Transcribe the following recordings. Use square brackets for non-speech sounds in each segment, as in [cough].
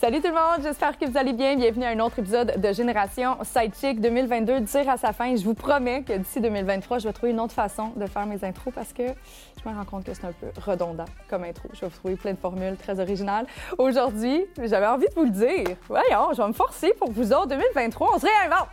Salut tout le monde, j'espère que vous allez bien. Bienvenue à un autre épisode de Génération Sidechick 2022 tire à sa fin. Je vous promets que d'ici 2023, je vais trouver une autre façon de faire mes intros parce que je me rends compte que c'est un peu redondant comme intro. Je vais vous trouver plein de formules très originales. Aujourd'hui, j'avais envie de vous le dire. Voyons, je vais me forcer pour vous autres. 2023, on se réinvente.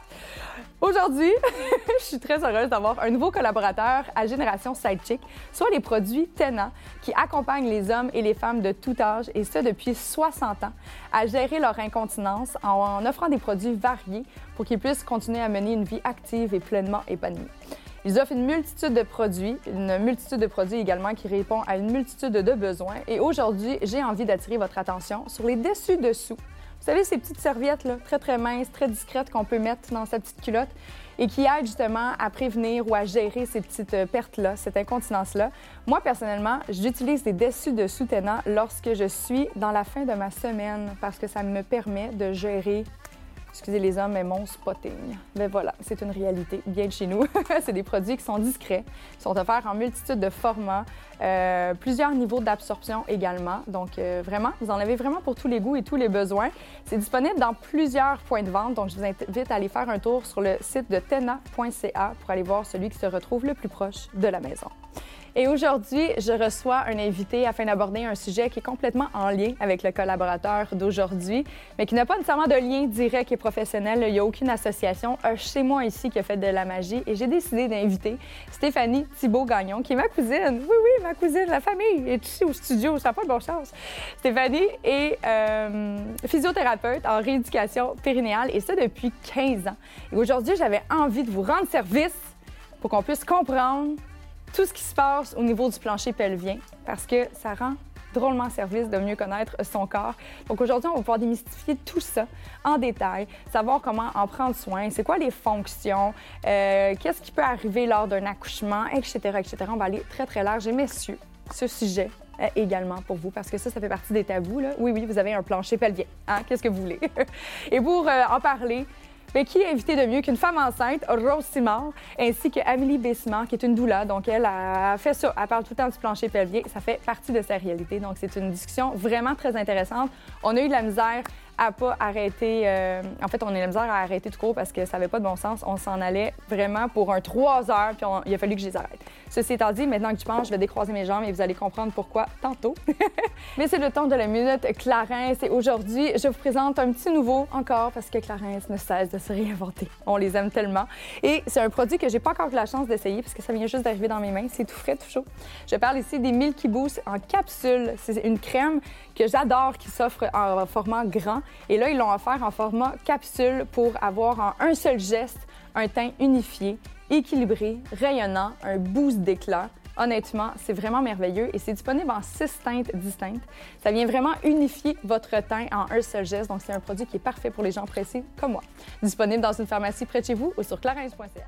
Aujourd'hui, [laughs] je suis très heureuse d'avoir un nouveau collaborateur à Génération Sidechick, soit les produits Tena, qui accompagnent les hommes et les femmes de tout âge, et ce depuis 60 ans, à gérer leur incontinence en offrant des produits variés pour qu'ils puissent continuer à mener une vie active et pleinement épanouie. Ils offrent une multitude de produits, une multitude de produits également qui répond à une multitude de besoins. Et aujourd'hui, j'ai envie d'attirer votre attention sur les dessus-dessous vous savez, ces petites serviettes là, très, très minces, très discrètes qu'on peut mettre dans sa petite culotte et qui aident justement à prévenir ou à gérer ces petites euh, pertes-là, cette incontinence-là. Moi, personnellement, j'utilise des dessus de soutenant lorsque je suis dans la fin de ma semaine parce que ça me permet de gérer excusez les hommes, mais mon spotting. Mais voilà, c'est une réalité bien de chez nous. [laughs] c'est des produits qui sont discrets, qui sont offerts en multitude de formats, euh, plusieurs niveaux d'absorption également. Donc euh, vraiment, vous en avez vraiment pour tous les goûts et tous les besoins. C'est disponible dans plusieurs points de vente, donc je vous invite à aller faire un tour sur le site de tena.ca pour aller voir celui qui se retrouve le plus proche de la maison. Et aujourd'hui, je reçois un invité afin d'aborder un sujet qui est complètement en lien avec le collaborateur d'aujourd'hui, mais qui n'a pas nécessairement de lien direct et professionnel. Il n'y a aucune association. Chez moi ici qui a fait de la magie et j'ai décidé d'inviter Stéphanie Thibault-Gagnon, qui est ma cousine. Oui, oui, ma cousine, la famille est ici au studio. Ça n'a pas de bonne chance. Stéphanie est euh, physiothérapeute en rééducation périnéale et ça depuis 15 ans. Et aujourd'hui, j'avais envie de vous rendre service pour qu'on puisse comprendre tout ce qui se passe au niveau du plancher pelvien parce que ça rend drôlement service de mieux connaître son corps. Donc aujourd'hui, on va pouvoir démystifier tout ça en détail, savoir comment en prendre soin, c'est quoi les fonctions, euh, qu'est-ce qui peut arriver lors d'un accouchement, etc., etc. On va aller très, très large. Et messieurs, ce sujet est également pour vous, parce que ça, ça fait partie des tabous. Oui, oui, vous avez un plancher pelvien. Hein? Qu'est-ce que vous voulez? [laughs] Et pour euh, en parler, mais qui est invité de mieux qu'une femme enceinte, Rose Simard, ainsi que Amélie Bessimard, qui est une doula. Donc, elle a fait ça. Elle parle tout le temps du plancher pelvien. Ça fait partie de sa réalité. Donc, c'est une discussion vraiment très intéressante. On a eu de la misère à pas arrêter. Euh, en fait, on a eu la misère à arrêter tout court parce que ça n'avait pas de bon sens. On s'en allait vraiment pour un trois heures, puis il a fallu que je les arrête. Ceci étant dit, maintenant que je pense, je vais décroiser mes jambes et vous allez comprendre pourquoi tantôt. [laughs] Mais c'est le temps de la minute Clarence et aujourd'hui, je vous présente un petit nouveau encore parce que Clarence ne cesse de se réinventer. On les aime tellement. Et c'est un produit que j'ai pas encore eu la chance d'essayer parce que ça vient juste d'arriver dans mes mains. C'est tout frais, tout chaud. Je parle ici des Milky Boost en capsule. C'est une crème que j'adore qui s'offre en format grand. Et là, ils l'ont offert en format capsule pour avoir en un seul geste un teint unifié équilibré, rayonnant, un boost d'éclat. Honnêtement, c'est vraiment merveilleux et c'est disponible en six teintes distinctes. Ça vient vraiment unifier votre teint en un seul geste, donc c'est un produit qui est parfait pour les gens pressés comme moi. Disponible dans une pharmacie près de chez vous ou sur clarence.ca.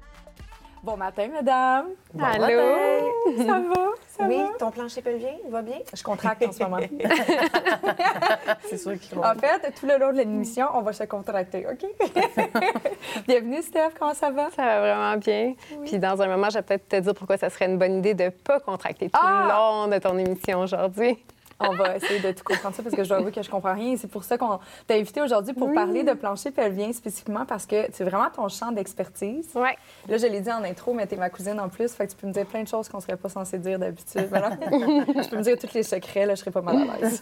Bon matin, madame. Bon Allô? Ça va? Ça oui, va? ton plancher pelvien va bien? Je contracte en ce moment. [laughs] C'est sûr qu'il En fait, tout le long de l'émission, on va se contracter, OK? [laughs] Bienvenue, Steph. Comment ça va? Ça va vraiment bien. Puis dans un moment, je vais peut-être te dire pourquoi ça serait une bonne idée de ne pas contracter tout Ah! le long de ton émission aujourd'hui. On va essayer de tout comprendre ça parce que je dois avouer que je comprends rien. C'est pour ça qu'on t'a invité aujourd'hui pour parler de plancher pelvien spécifiquement parce que c'est vraiment ton champ d'expertise. Oui. Là, je l'ai dit en intro, mais t'es ma cousine en plus. Fait que tu peux me dire plein de choses qu'on serait pas censé dire d'habitude. Voilà. [laughs] je peux me dire tous les secrets, là, je serais pas mal à l'aise.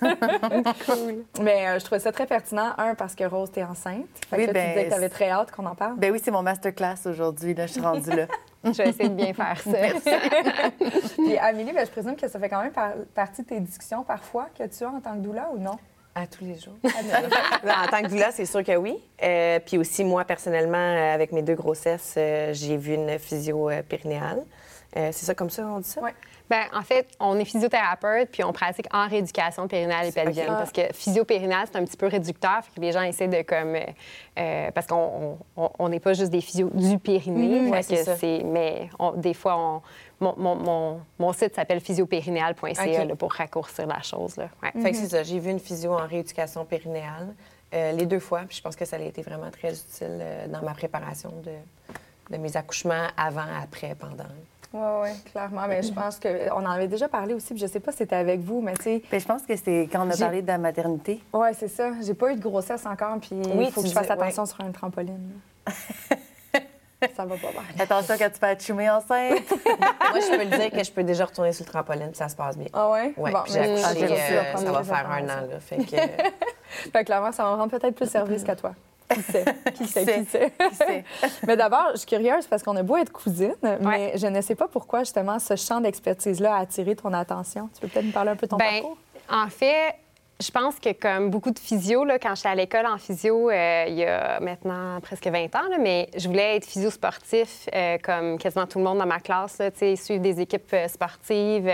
Cool. mais euh, je trouvais ça très pertinent. Un, parce que Rose, t'es enceinte. Fait que Oui, là, tu ben, disais que t'avais très hâte qu'on en parle. Ben oui, c'est mon masterclass aujourd'hui. Là, je suis rendue là. [laughs] Je vais essayer de bien faire ça. [laughs] Puis Amélie, ben, je présume que ça fait quand même par- partie de tes discussions parfois que tu as en tant que doula ou non? À tous les jours. [laughs] en tant que doula, c'est sûr que oui. Euh, puis aussi, moi, personnellement, euh, avec mes deux grossesses, euh, j'ai vu une physio périnéale. Euh, c'est ça comme ça, on dit ça? Oui. Ben, en fait, on est physiothérapeute, puis on pratique en rééducation périnale et pelvienne. Parce que physio-périnale, c'est un petit peu réducteur. Fait que les gens essaient de comme. euh, euh, parce qu'on on- on n'est pas juste des physios du périnée. Mhm, fait ouais, que c'est ça. c'est- Mais on- des fois, on, mon, mon, mon, mon site s'appelle physiopérinéal.ca OK. là, pour raccourcir la chose. Là. Ouais. Fait que c'est ça. J'ai vu une physio en rééducation périnéale euh, les deux fois. Puis je pense que ça a été vraiment très utile euh, dans ma préparation de, de mes accouchements avant, après, pendant. Oui, oui, clairement. Mais je pense qu'on en avait déjà parlé aussi, puis je sais pas si c'était avec vous, mais tu sais, Ben, je pense que c'était quand on a parlé de la maternité. ouais, c'est ça. J'ai pas eu de grossesse encore, puis Oui, il faut que tu je fasse dis- attention sur un trampoline. [laughs] ça va pas bien. Attention quand tu peux être chumée enceinte. [laughs] Moi, je peux le dire que je peux déjà retourner sur le trampoline, puis ça se passe bien. Ah ouais? Oui, Bon, puis j'ai accouché, euh, ça va faire un an. Là, fait que, euh, [laughs] Fait que clairement, ça va me rendre peut-être plus service qu'à toi. Qui [laughs] sait? Qui sait? Qui sait? Qui [laughs] sait? mais d'abord, je suis curieuse parce qu'on a beau être cousines, mais je ne sais pas pourquoi, justement, ce champ d'expertise-là a attiré ton attention. Tu peux peut-être nous parler un peu de ton Ben, parcours? En fait, je pense que comme beaucoup de physio, là, quand j'étais à l'école en physio, euh, il y a maintenant presque 20 ans, là, mais je voulais être physio sportif euh, comme quasiment tout le monde dans ma classe, là, suivre des équipes euh, sportives.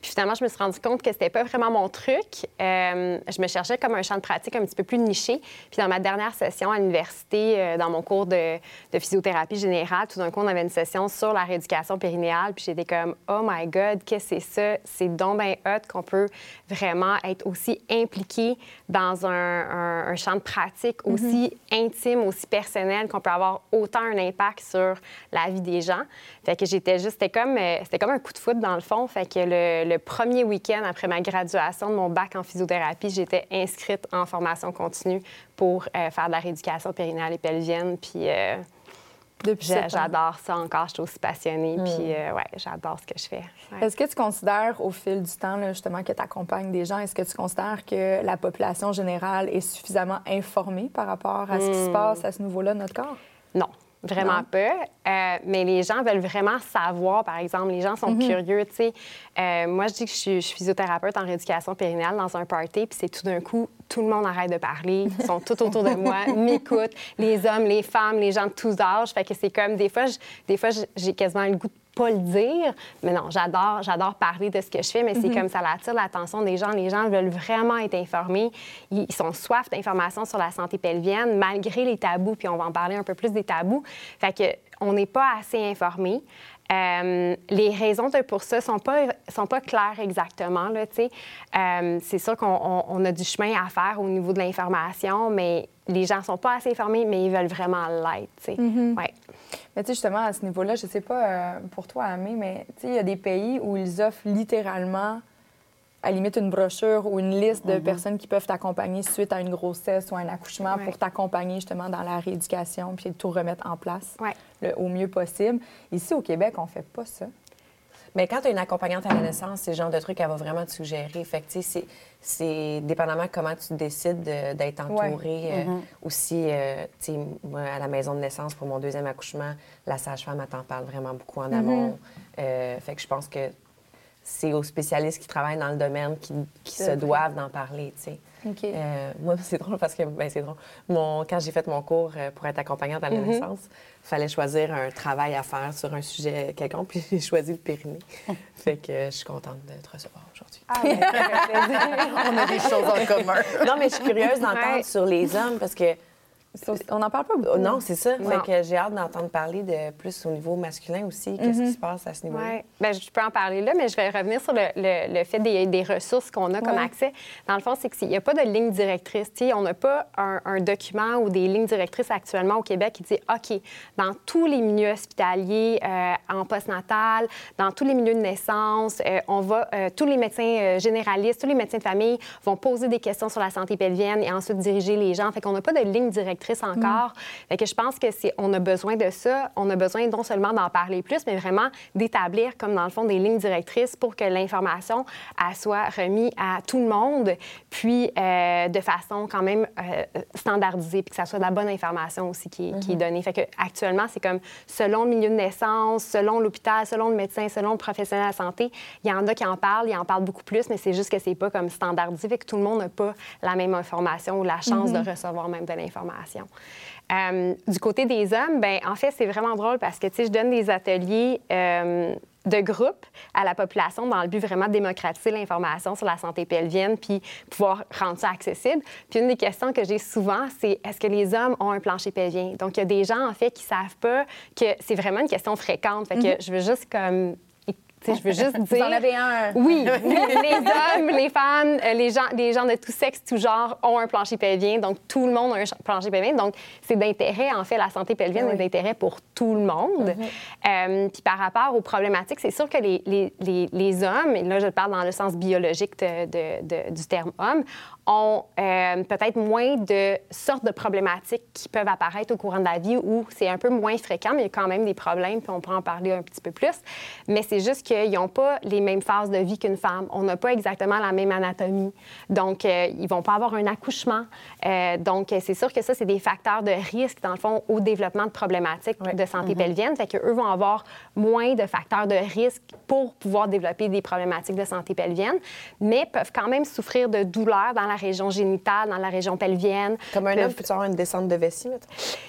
puis finalement, je me suis rendu compte que c'était pas vraiment mon truc. Je me cherchais comme un champ de pratique un petit peu plus niché. Puis dans ma dernière session à l'université, dans mon cours de, de physiothérapie générale, tout d'un coup, on avait une session sur la rééducation périnéale. Puis j'étais comme, oh my God, qu'est-ce que c'est ça? C'est donc bien hot qu'on peut vraiment être aussi impliqué dans un, un- un champ de pratique aussi intime, aussi personnel, qu'on peut avoir autant un impact sur la vie des gens. Fait que j'étais juste, c'était comme, euh, c'était comme un coup de foot dans le fond. Fait que le, le premier week-end après ma graduation de mon bac en physiothérapie, j'étais inscrite en formation continue pour euh, faire de la rééducation périnale et pelvienne. Puis euh, j'adore ça encore, je suis aussi passionnée. Puis euh, ouais, j'adore ce que je fais. Ouais. Est-ce que tu considères, au fil du temps, là, justement, que tu accompagnes des gens, est-ce que tu considères que la population générale est suffisamment informée par rapport à ce qui se passe à ce niveau-là de notre corps? Non, vraiment Non? pas. Euh, mais les gens veulent vraiment savoir, par exemple. Les gens sont Mhm. curieux, tu sais. Euh, moi, je dis que je suis, je suis physiothérapeute en rééducation périnéale dans un party, puis c'est tout d'un coup, tout le monde arrête de parler. Ils sont tout autour de moi, [laughs] m'écoutent. Les hommes, les femmes, les gens de tous âges. Fait que c'est comme, des fois, j'ai quasiment le goût de pas le dire, mais non, j'adore, j'adore parler de ce que je fais, mais c'est comme ça attire l'attention des gens. Les gens veulent vraiment être informés. Ils, sont soif d'informations sur la santé pelvienne, malgré les tabous, puis on va en parler un peu plus des tabous. Fait que on n'est pas assez informés. Euh, les raisons de pour ça sont pas sont pas claires exactement là, tu sais. Euh, c'est sûr qu'on on- on a du chemin à faire au niveau de l'information, mais les gens sont pas assez informés, mais ils veulent vraiment l'être, tu sais. Ouais. Mais tu sais, justement, à ce niveau-là, je sais pas euh, pour toi, Amé, mais tu sais, il y a des pays où ils offrent littéralement, à la limite, une brochure ou une liste de personnes qui peuvent t'accompagner suite à une grossesse ou un accouchement Ouais. pour t'accompagner justement dans la rééducation puis tout remettre en place Ouais. le- au mieux possible. Ici, au Québec, on fait pas ça. Mais quand tu as une accompagnante à la naissance, c'est le genre de truc qu'elle va vraiment te suggérer. Fait que, tu sais, c'est- c'est dépendamment comment tu décides de- d'être entourée. euh, Aussi, euh, tu sais, moi, à la maison de naissance, pour mon deuxième accouchement, la sage-femme, elle t'en parle vraiment beaucoup en amont. Euh, fait que je pense que c'est aux spécialistes qui travaillent dans le domaine qui, qui se vrai. doivent d'en parler, tu sais. OK. Euh, moi, [laughs] c'est drôle parce que, ben, c'est drôle. Mon, quand j'ai fait mon cours euh, pour être accompagnante à la naissance, il fallait choisir un travail à faire sur un sujet quelconque, puis [laughs] j'ai choisi le périnée. [laughs] fait que je suis contente de te recevoir aujourd'hui. Ah, ben. On a des choses en commun. Non, mais je suis curieuse d'entendre Ouais. sur les hommes parce que, Ça aussi, on n'en parle pas beaucoup. oh, non, c'est ça. Fait que j'ai hâte d'entendre parler de plus au niveau masculin aussi. Qu'est-ce qui se passe à ce niveau-là? Oui, ben, je peux en parler là, mais je vais revenir sur le, le- le fait des, des ressources qu'on a comme Ouais. accès. Dans le fond, c'est qu'il n'y a pas de ligne directrice. Tu sais, on n'a pas un, un document ou des lignes directrices actuellement au Québec qui dit OK, dans tous les milieux hospitaliers, euh, en postnatal, dans tous les milieux de naissance, euh, on va, euh, tous les médecins euh, généralistes, tous les médecins de famille vont poser des questions sur la santé pelvienne et ensuite diriger les gens. Fait qu'on n'a pas de ligne directrice encore. Fait que je pense que c'est, on a besoin de ça. On a besoin non seulement d'en parler plus, mais vraiment d'établir, comme dans le fond, des lignes directrices pour que l'information soit remise à tout le monde, puis euh, de façon quand même euh, standardisée, puis que ça soit de la bonne information aussi qui est, qui est donnée. Fait que actuellement, c'est comme selon le milieu de naissance, selon l'hôpital, selon le médecin, selon le professionnel de la santé, il y en a qui en parlent, ils en parlent beaucoup plus, mais c'est juste que c'est pas comme standardisé, fait que tout le monde n'a pas la même information ou la chance de recevoir même de l'information. Euh, du côté des hommes, ben en fait, c'est vraiment drôle parce que, tu sais, je donne des ateliers euh, de groupe à la population dans le but vraiment de démocratiser l'information sur la santé pelvienne puis pouvoir rendre ça accessible. Puis une des questions que j'ai souvent, c'est est-ce que les hommes ont un plancher pelvien? Donc, il y a des gens, en fait, qui savent pas que c'est vraiment une question fréquente. Fait que je veux juste comme je veux juste Vous dire. en avez un. Oui, [laughs] les hommes, les femmes, les gens, les gens de tout sexe, tout genre ont un plancher pelvien. Donc, tout le monde a un ch- plancher pelvien. Donc, c'est d'intérêt, en fait, la santé pelvienne est d'intérêt pour tout le monde. Euh, puis par rapport aux problématiques, c'est sûr que les, les- les- les hommes, et là, je parle dans le sens biologique de- de- de- du terme homme, ont euh, peut-être moins de sortes de problématiques qui peuvent apparaître au courant de la vie où c'est un peu moins fréquent, mais il y a quand même des problèmes, puis on peut en parler un petit peu plus. Mais c'est juste qu'ils n'ont pas les mêmes phases de vie qu'une femme. On n'a pas exactement la même anatomie. Donc, euh, ils vont pas avoir un accouchement. Euh, donc, c'est sûr que ça, c'est des facteurs de risque, dans le fond, au développement de problématiques de santé pelvienne. Fait qu'eux vont avoir moins de facteurs de risque pour pouvoir développer des problématiques de santé pelvienne, mais peuvent quand même souffrir de douleurs dans la région génitale, dans la région pelvienne. Comme un homme, peux-tu avoir une descente de vessie,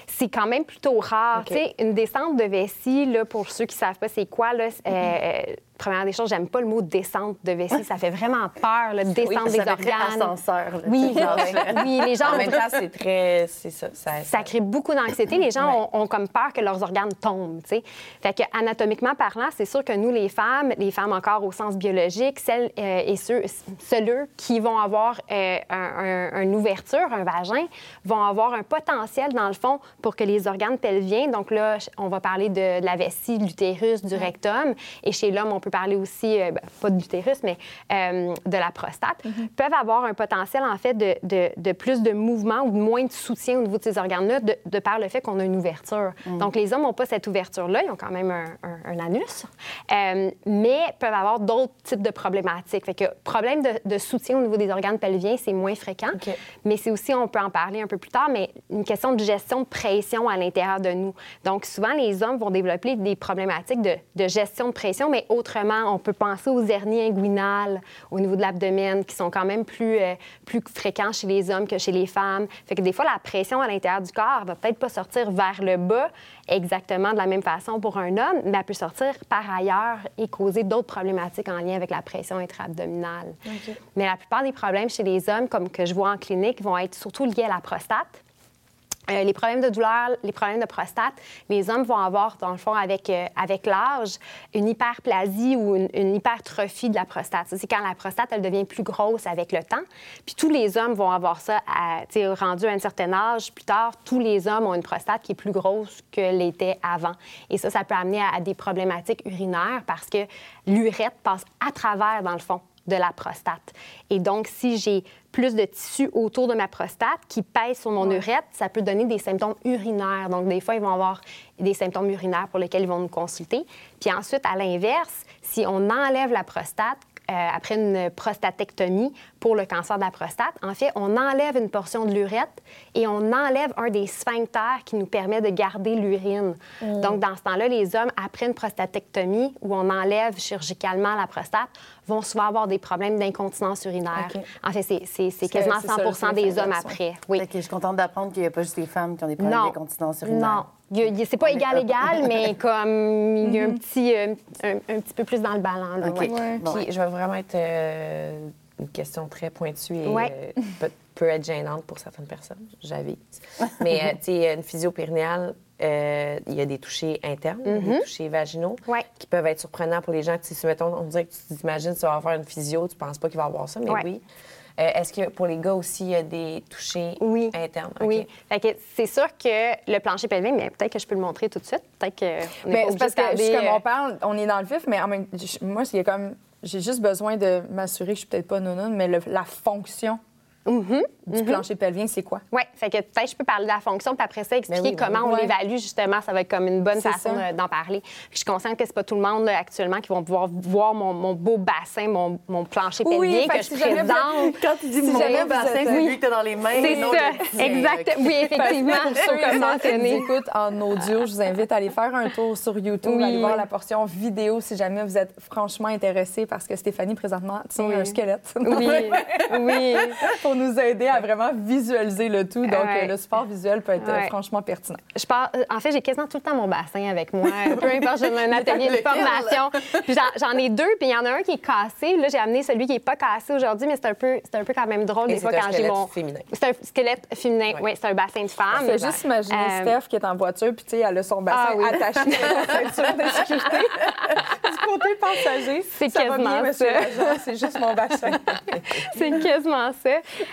c'est quand même plutôt rare. OK. Tu sais, une descente de vessie, là, pour ceux qui ne savent pas c'est quoi, là, c'est- euh, première des choses, j'aime pas le mot descente de vessie. Ça fait vraiment peur, là, descente ça des organes. ascenseur. là, Oui, genre, [laughs] oui, les gens En même temps, c'est très. C'est ça. Ça, ça crée beaucoup d'anxiété. Les gens ont, ont comme peur que leurs organes tombent. tu sais. Fait que anatomiquement parlant, c'est sûr que nous, les femmes, les femmes encore au sens biologique, celles euh, et ceux, ceux qui vont avoir euh, un- un- une ouverture, un vagin, vont avoir un potentiel dans le fond pour que les organes pelviens, donc là, on va parler de, de la vessie, de l'utérus, du rectum, et chez l'homme, on peut parler aussi, euh, ben, pas de l'utérus, mais euh, de la prostate, peuvent avoir un potentiel en fait de, de- de plus de mouvement ou de moins de soutien au niveau de ces organes-là, de, de par le fait qu'on a une ouverture. Donc, les hommes n'ont pas cette ouverture-là, ils ont quand même un, un- un anus, euh, mais peuvent avoir d'autres types de problématiques. Fait que problème de, de soutien au niveau des organes pelviens, c'est moins fréquent, mais c'est aussi, on peut en parler un peu plus tard, mais une question de gestion de pression à l'intérieur de nous. Donc, souvent, les hommes vont développer des problématiques de, de gestion de pression, mais autrement, on peut penser aux hernies inguinales au niveau de l'abdomen, qui sont quand même plus, euh, plus fréquents chez les hommes que chez les femmes. Fait que des fois, la pression à l'intérieur du corps va peut-être pas sortir vers le bas exactement de la même façon pour un homme, mais elle peut sortir par ailleurs et causer d'autres problématiques en lien avec la pression intra-abdominale. Mais la plupart des problèmes chez les hommes, comme que je vois en clinique, vont être surtout liés à la prostate. Euh, les problèmes de douleur, les problèmes de prostate, les hommes vont avoir, dans le fond, avec, euh, avec l'âge, une hyperplasie ou une, hypertrophie de la prostate. C'est quand la prostate, elle devient plus grosse avec le temps. Puis tous les hommes vont avoir ça, à, rendu à un certain âge. Plus tard, tous les hommes ont une prostate qui est plus grosse que l'était avant. Et ça, ça peut amener à, à des problématiques urinaires parce que l'urètre passe à travers, dans le fond, de la prostate. Et donc, si j'ai plus de tissu autour de ma prostate qui pèse sur mon urètre, ça peut donner des symptômes urinaires. Donc, des fois, ils vont avoir des symptômes urinaires pour lesquels ils vont nous consulter. Puis ensuite, à l'inverse, si on enlève la prostate, après une prostatectomie pour le cancer de la prostate, en fait, on enlève une portion de l'urètre et on enlève un des sphincters qui nous permet de garder l'urine. Donc, dans ce temps-là, les hommes, après une prostatectomie où on enlève chirurgicalement la prostate, vont souvent avoir des problèmes d'incontinence urinaire. En fait, c'est- quasiment c'est ça, le 100 des hommes après. Oui. Que je suis contente d'apprendre qu'il n'y a pas juste les femmes qui ont des problèmes d'incontinence urinaire. Non. C'est pas égal, égal, mais [laughs] comme il y a un petit, euh, un, un petit peu plus dans le ballon. là, OK. ouais. Ouais. Bon. Puis je vais vraiment être euh, une question très pointue et Ouais. euh, [laughs] peut, peut être gênante pour certaines personnes, j'avise. [laughs] Mais euh, tu sais, une physio périnéale, euh, il y a des touchés internes, des touchés vaginaux Ouais. qui peuvent être surprenants pour les gens. Tu sais, si, mettons, on dirait que tu t'imagines, tu vas faire une physio, tu penses pas qu'il va avoir ça, mais Ouais. oui. Euh, Est-ce que pour les gars aussi, il y a des touchés Oui. internes? Oui. C'est sûr que le plancher pelvien, mais peut-être que je peux le montrer tout de suite. Peut-être que. Mais pas c'est parce que, comme on parle, on est dans le vif, mais en même moi, c'est comme. J'ai juste besoin de m'assurer que je suis peut-être pas nonone, mais le- la fonction Mhm, du plancher pelvien, c'est quoi? Oui, fait que peut-être je peux parler de la fonction, puis après ça, expliquer Ben oui, ben comment oui. on Ouais. l'évalue, justement. Ça va être comme une bonne façon de- d'en parler. Puis je suis consciente que c'est pas tout le monde là, actuellement qui vont pouvoir voir mon, mon beau bassin, mon, mon plancher pelvien que que je jamais présente. [laughs] Quand tu dis Si mon beau bassin, c'est lui que t'as dans les mains. C'est ça, exact. Oui, [laughs] effectivement. Pour ceux qui écoutent en audio, je vous invite à aller faire un tour sur YouTube, aller voir la portion vidéo si jamais vous êtes franchement intéressé parce que Stéphanie, présentement, tient un squelette. Oui, [laughs] oui. pour nous aider à vraiment visualiser le tout. Donc, Ouais. euh, le support visuel peut être euh, Ouais. franchement pertinent. Je pars, euh, en fait, j'ai quasiment tout le temps mon bassin avec moi. [laughs] Peu importe, j'ai un atelier de formation. J'en- ai deux, puis il y en a un qui est cassé. Là, j'ai amené celui qui n'est pas cassé aujourd'hui, mais c'est un peu, un peu quand même drôle Et des fois c'est un quand j'ai squelette mon. féminin. C'est un squelette féminin. Ouais. Oui, c'est un bassin de femme. Fais juste imaginer Euh, Steph qui est en voiture, puis tu sais, elle a son bassin Ah oui. attaché à la ceinture de sécurité [laughs] du côté passager. C'est ça va bien, quasiment ça. c'est juste mon bassin. [laughs] C'est quasiment ça.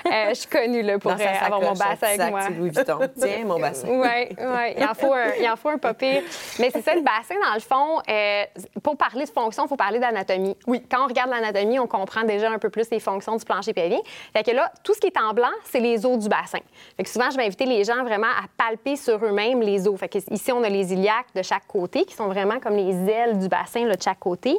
Euh, je suis connue là, pour euh, avoir mon bassin avec sac, moi. Louis Vuitton. [laughs] Tiens, mon bassin. Oui, oui. Il en faut un, il en faut un pas pire. Mais c'est ça, le bassin, dans le fond, euh, pour parler de fonction, il faut parler d'anatomie. Oui. Quand on regarde l'anatomie, on comprend déjà un peu plus les fonctions du plancher pelvien. Fait que là, tout ce qui est en blanc, c'est les os du bassin. Fait que souvent, je vais inviter les gens vraiment à palper sur eux-mêmes les os. Fait que ici, on a les iliaques de chaque côté, qui sont vraiment comme les ailes du bassin là, de chaque côté.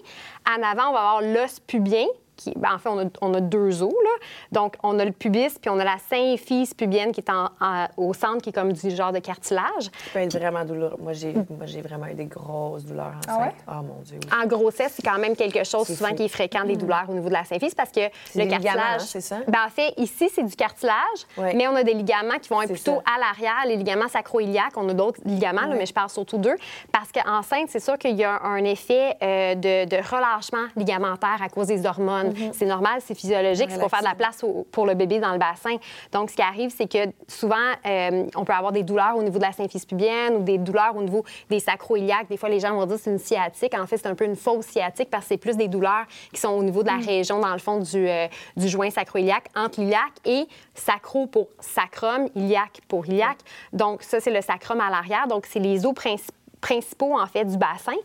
En avant, on va avoir l'os pubien, qui, ben, en fait, on a, on a deux os. Là. Donc, on a le pubis, puis on a la symphyse pubienne qui est en- en- au centre, qui est comme du genre de cartilage. Ça peut être vraiment douloureux. Moi, j'ai vraiment eu des grosses douleurs Ah ouais? enceintes. Oh mon Dieu. oui. En grossesse, c'est quand même quelque chose souvent fou. qui est fréquent des douleurs au niveau de la symphyse parce que le cartilage. hein, c'est ça? Ben, en fait, ici, c'est du cartilage, Ouais. mais on a des ligaments qui vont être plutôt ça. à l'arrière, les ligaments sacro-iliaques. On a d'autres ligaments, là, mais je parle surtout d'eux. Parce qu'enceinte, c'est sûr qu'il y a un effet euh, de, de relâchement ligamentaire à cause des hormones. Mm-hmm. C'est normal, c'est physiologique, c'est pour faire de la place au- pour le bébé dans le bassin. Donc, ce qui arrive, c'est que souvent, euh, on peut avoir des douleurs au niveau de la symphyse pubienne ou des douleurs au niveau des sacro-iliaques. Des fois, les gens vont dire que c'est une sciatique. En fait, c'est un peu une fausse sciatique parce que c'est plus des douleurs qui sont au niveau de la région, dans le fond, du, euh, du joint sacro-iliaque, entre l'iliaque et sacro pour sacrum, iliaque pour iliaque. Donc, ça, c'est le sacrum à l'arrière. Donc, c'est les os principaux principaux, en fait, du bassin.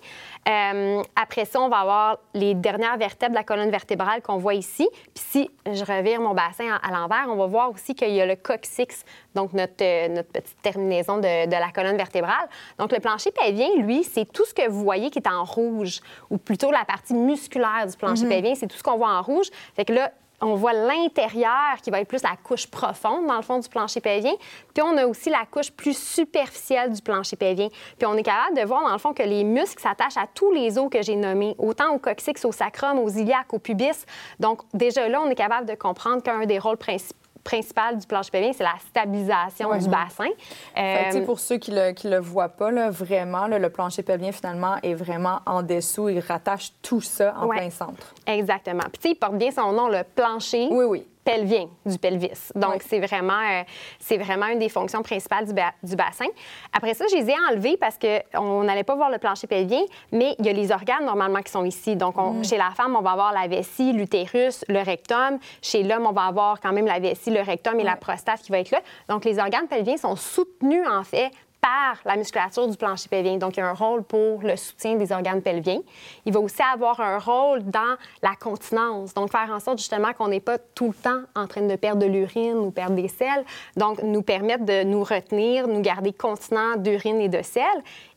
Euh, après ça, on va avoir les dernières vertèbres de la colonne vertébrale qu'on voit ici. Puis si je revire mon bassin à, à l'envers, on va voir aussi qu'il y a le coccyx, donc notre, euh, notre petite terminaison de, de la colonne vertébrale. Donc, le plancher pelvien, lui, c'est tout ce que vous voyez qui est en rouge, ou plutôt la partie musculaire du plancher pelvien, c'est tout ce qu'on voit en rouge. Fait que là, on voit l'intérieur qui va être plus la couche profonde dans le fond du plancher pelvien. Puis on a aussi la couche plus superficielle du plancher pelvien. Puis on est capable de voir dans le fond que les muscles s'attachent à tous les os que j'ai nommés, autant au coccyx, au sacrum, aux iliaques, au pubis. Donc déjà là, on est capable de comprendre qu'un des rôles principaux principal du plancher pelvien, c'est la stabilisation du bassin. Fait que, Euh, pour ceux qui le, qui le voient pas, là, vraiment, là, le plancher pelvien, finalement, est vraiment en dessous. Il rattache tout ça en Ouais. plein centre. Exactement. Puis il porte bien son nom, le plancher. Oui, oui. Pelvien du pelvis. Donc, Oui. c'est vraiment, euh, c'est vraiment une des fonctions principales du, ba- du bassin. Après ça, je les ai enlevés parce qu'on n'allait pas voir le plancher pelvien, mais il y a les organes normalement qui sont ici. Donc, on- chez la femme, on va avoir la vessie, l'utérus, le rectum. Chez l'homme, on va avoir quand même la vessie, le rectum et la prostate qui va être là. Donc, les organes pelviens sont soutenus, en fait, par la musculature du plancher pelvien. Donc, il y a un rôle pour le soutien des organes pelviens. Il va aussi avoir un rôle dans la continence. Donc, faire en sorte justement qu'on n'est pas tout le temps en train de perdre de l'urine ou perdre des selles. Donc, nous permettre de nous retenir, nous garder continents d'urine et de sel.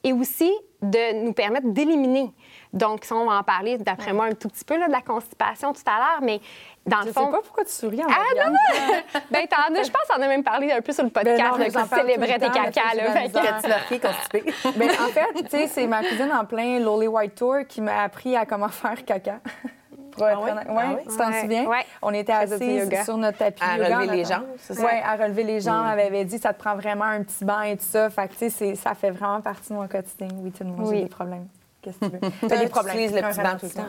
Et aussi de nous permettre d'éliminer. Donc, ça, on va en parler, d'après moi, un tout petit peu là, de la constipation tout à l'heure, mais dans Je le sais pas pourquoi tu souris en Ah, regardant. Ben, t'en as- je pense qu'on a même parlé un peu sur le podcast, Ben non, là, tu célébrais tout tes cacas. là. Fait que- [laughs] constipé? Ben, en fait, tu sais, c'est ma cousine en plein Lolly White Tour qui m'a appris à comment faire caca. [laughs] Pour être oui? honnête. Ah oui? Tu t'en Ouais. souviens? Ouais. On était du assis yoga. sur notre tapis. À yoga, relever les jambes, c'est ça? Oui, à relever les jambes. Elle avait dit ça te prend vraiment un petit banc et tout ça. Fait que, tu sais, c'est- ça fait vraiment partie de mon quotidien. Oui, tout le monde, Oui. j'ai des problèmes. Qu'est-ce que tu veux? [laughs] T'as des tu problèmes. utilises le petit banc tout le temps.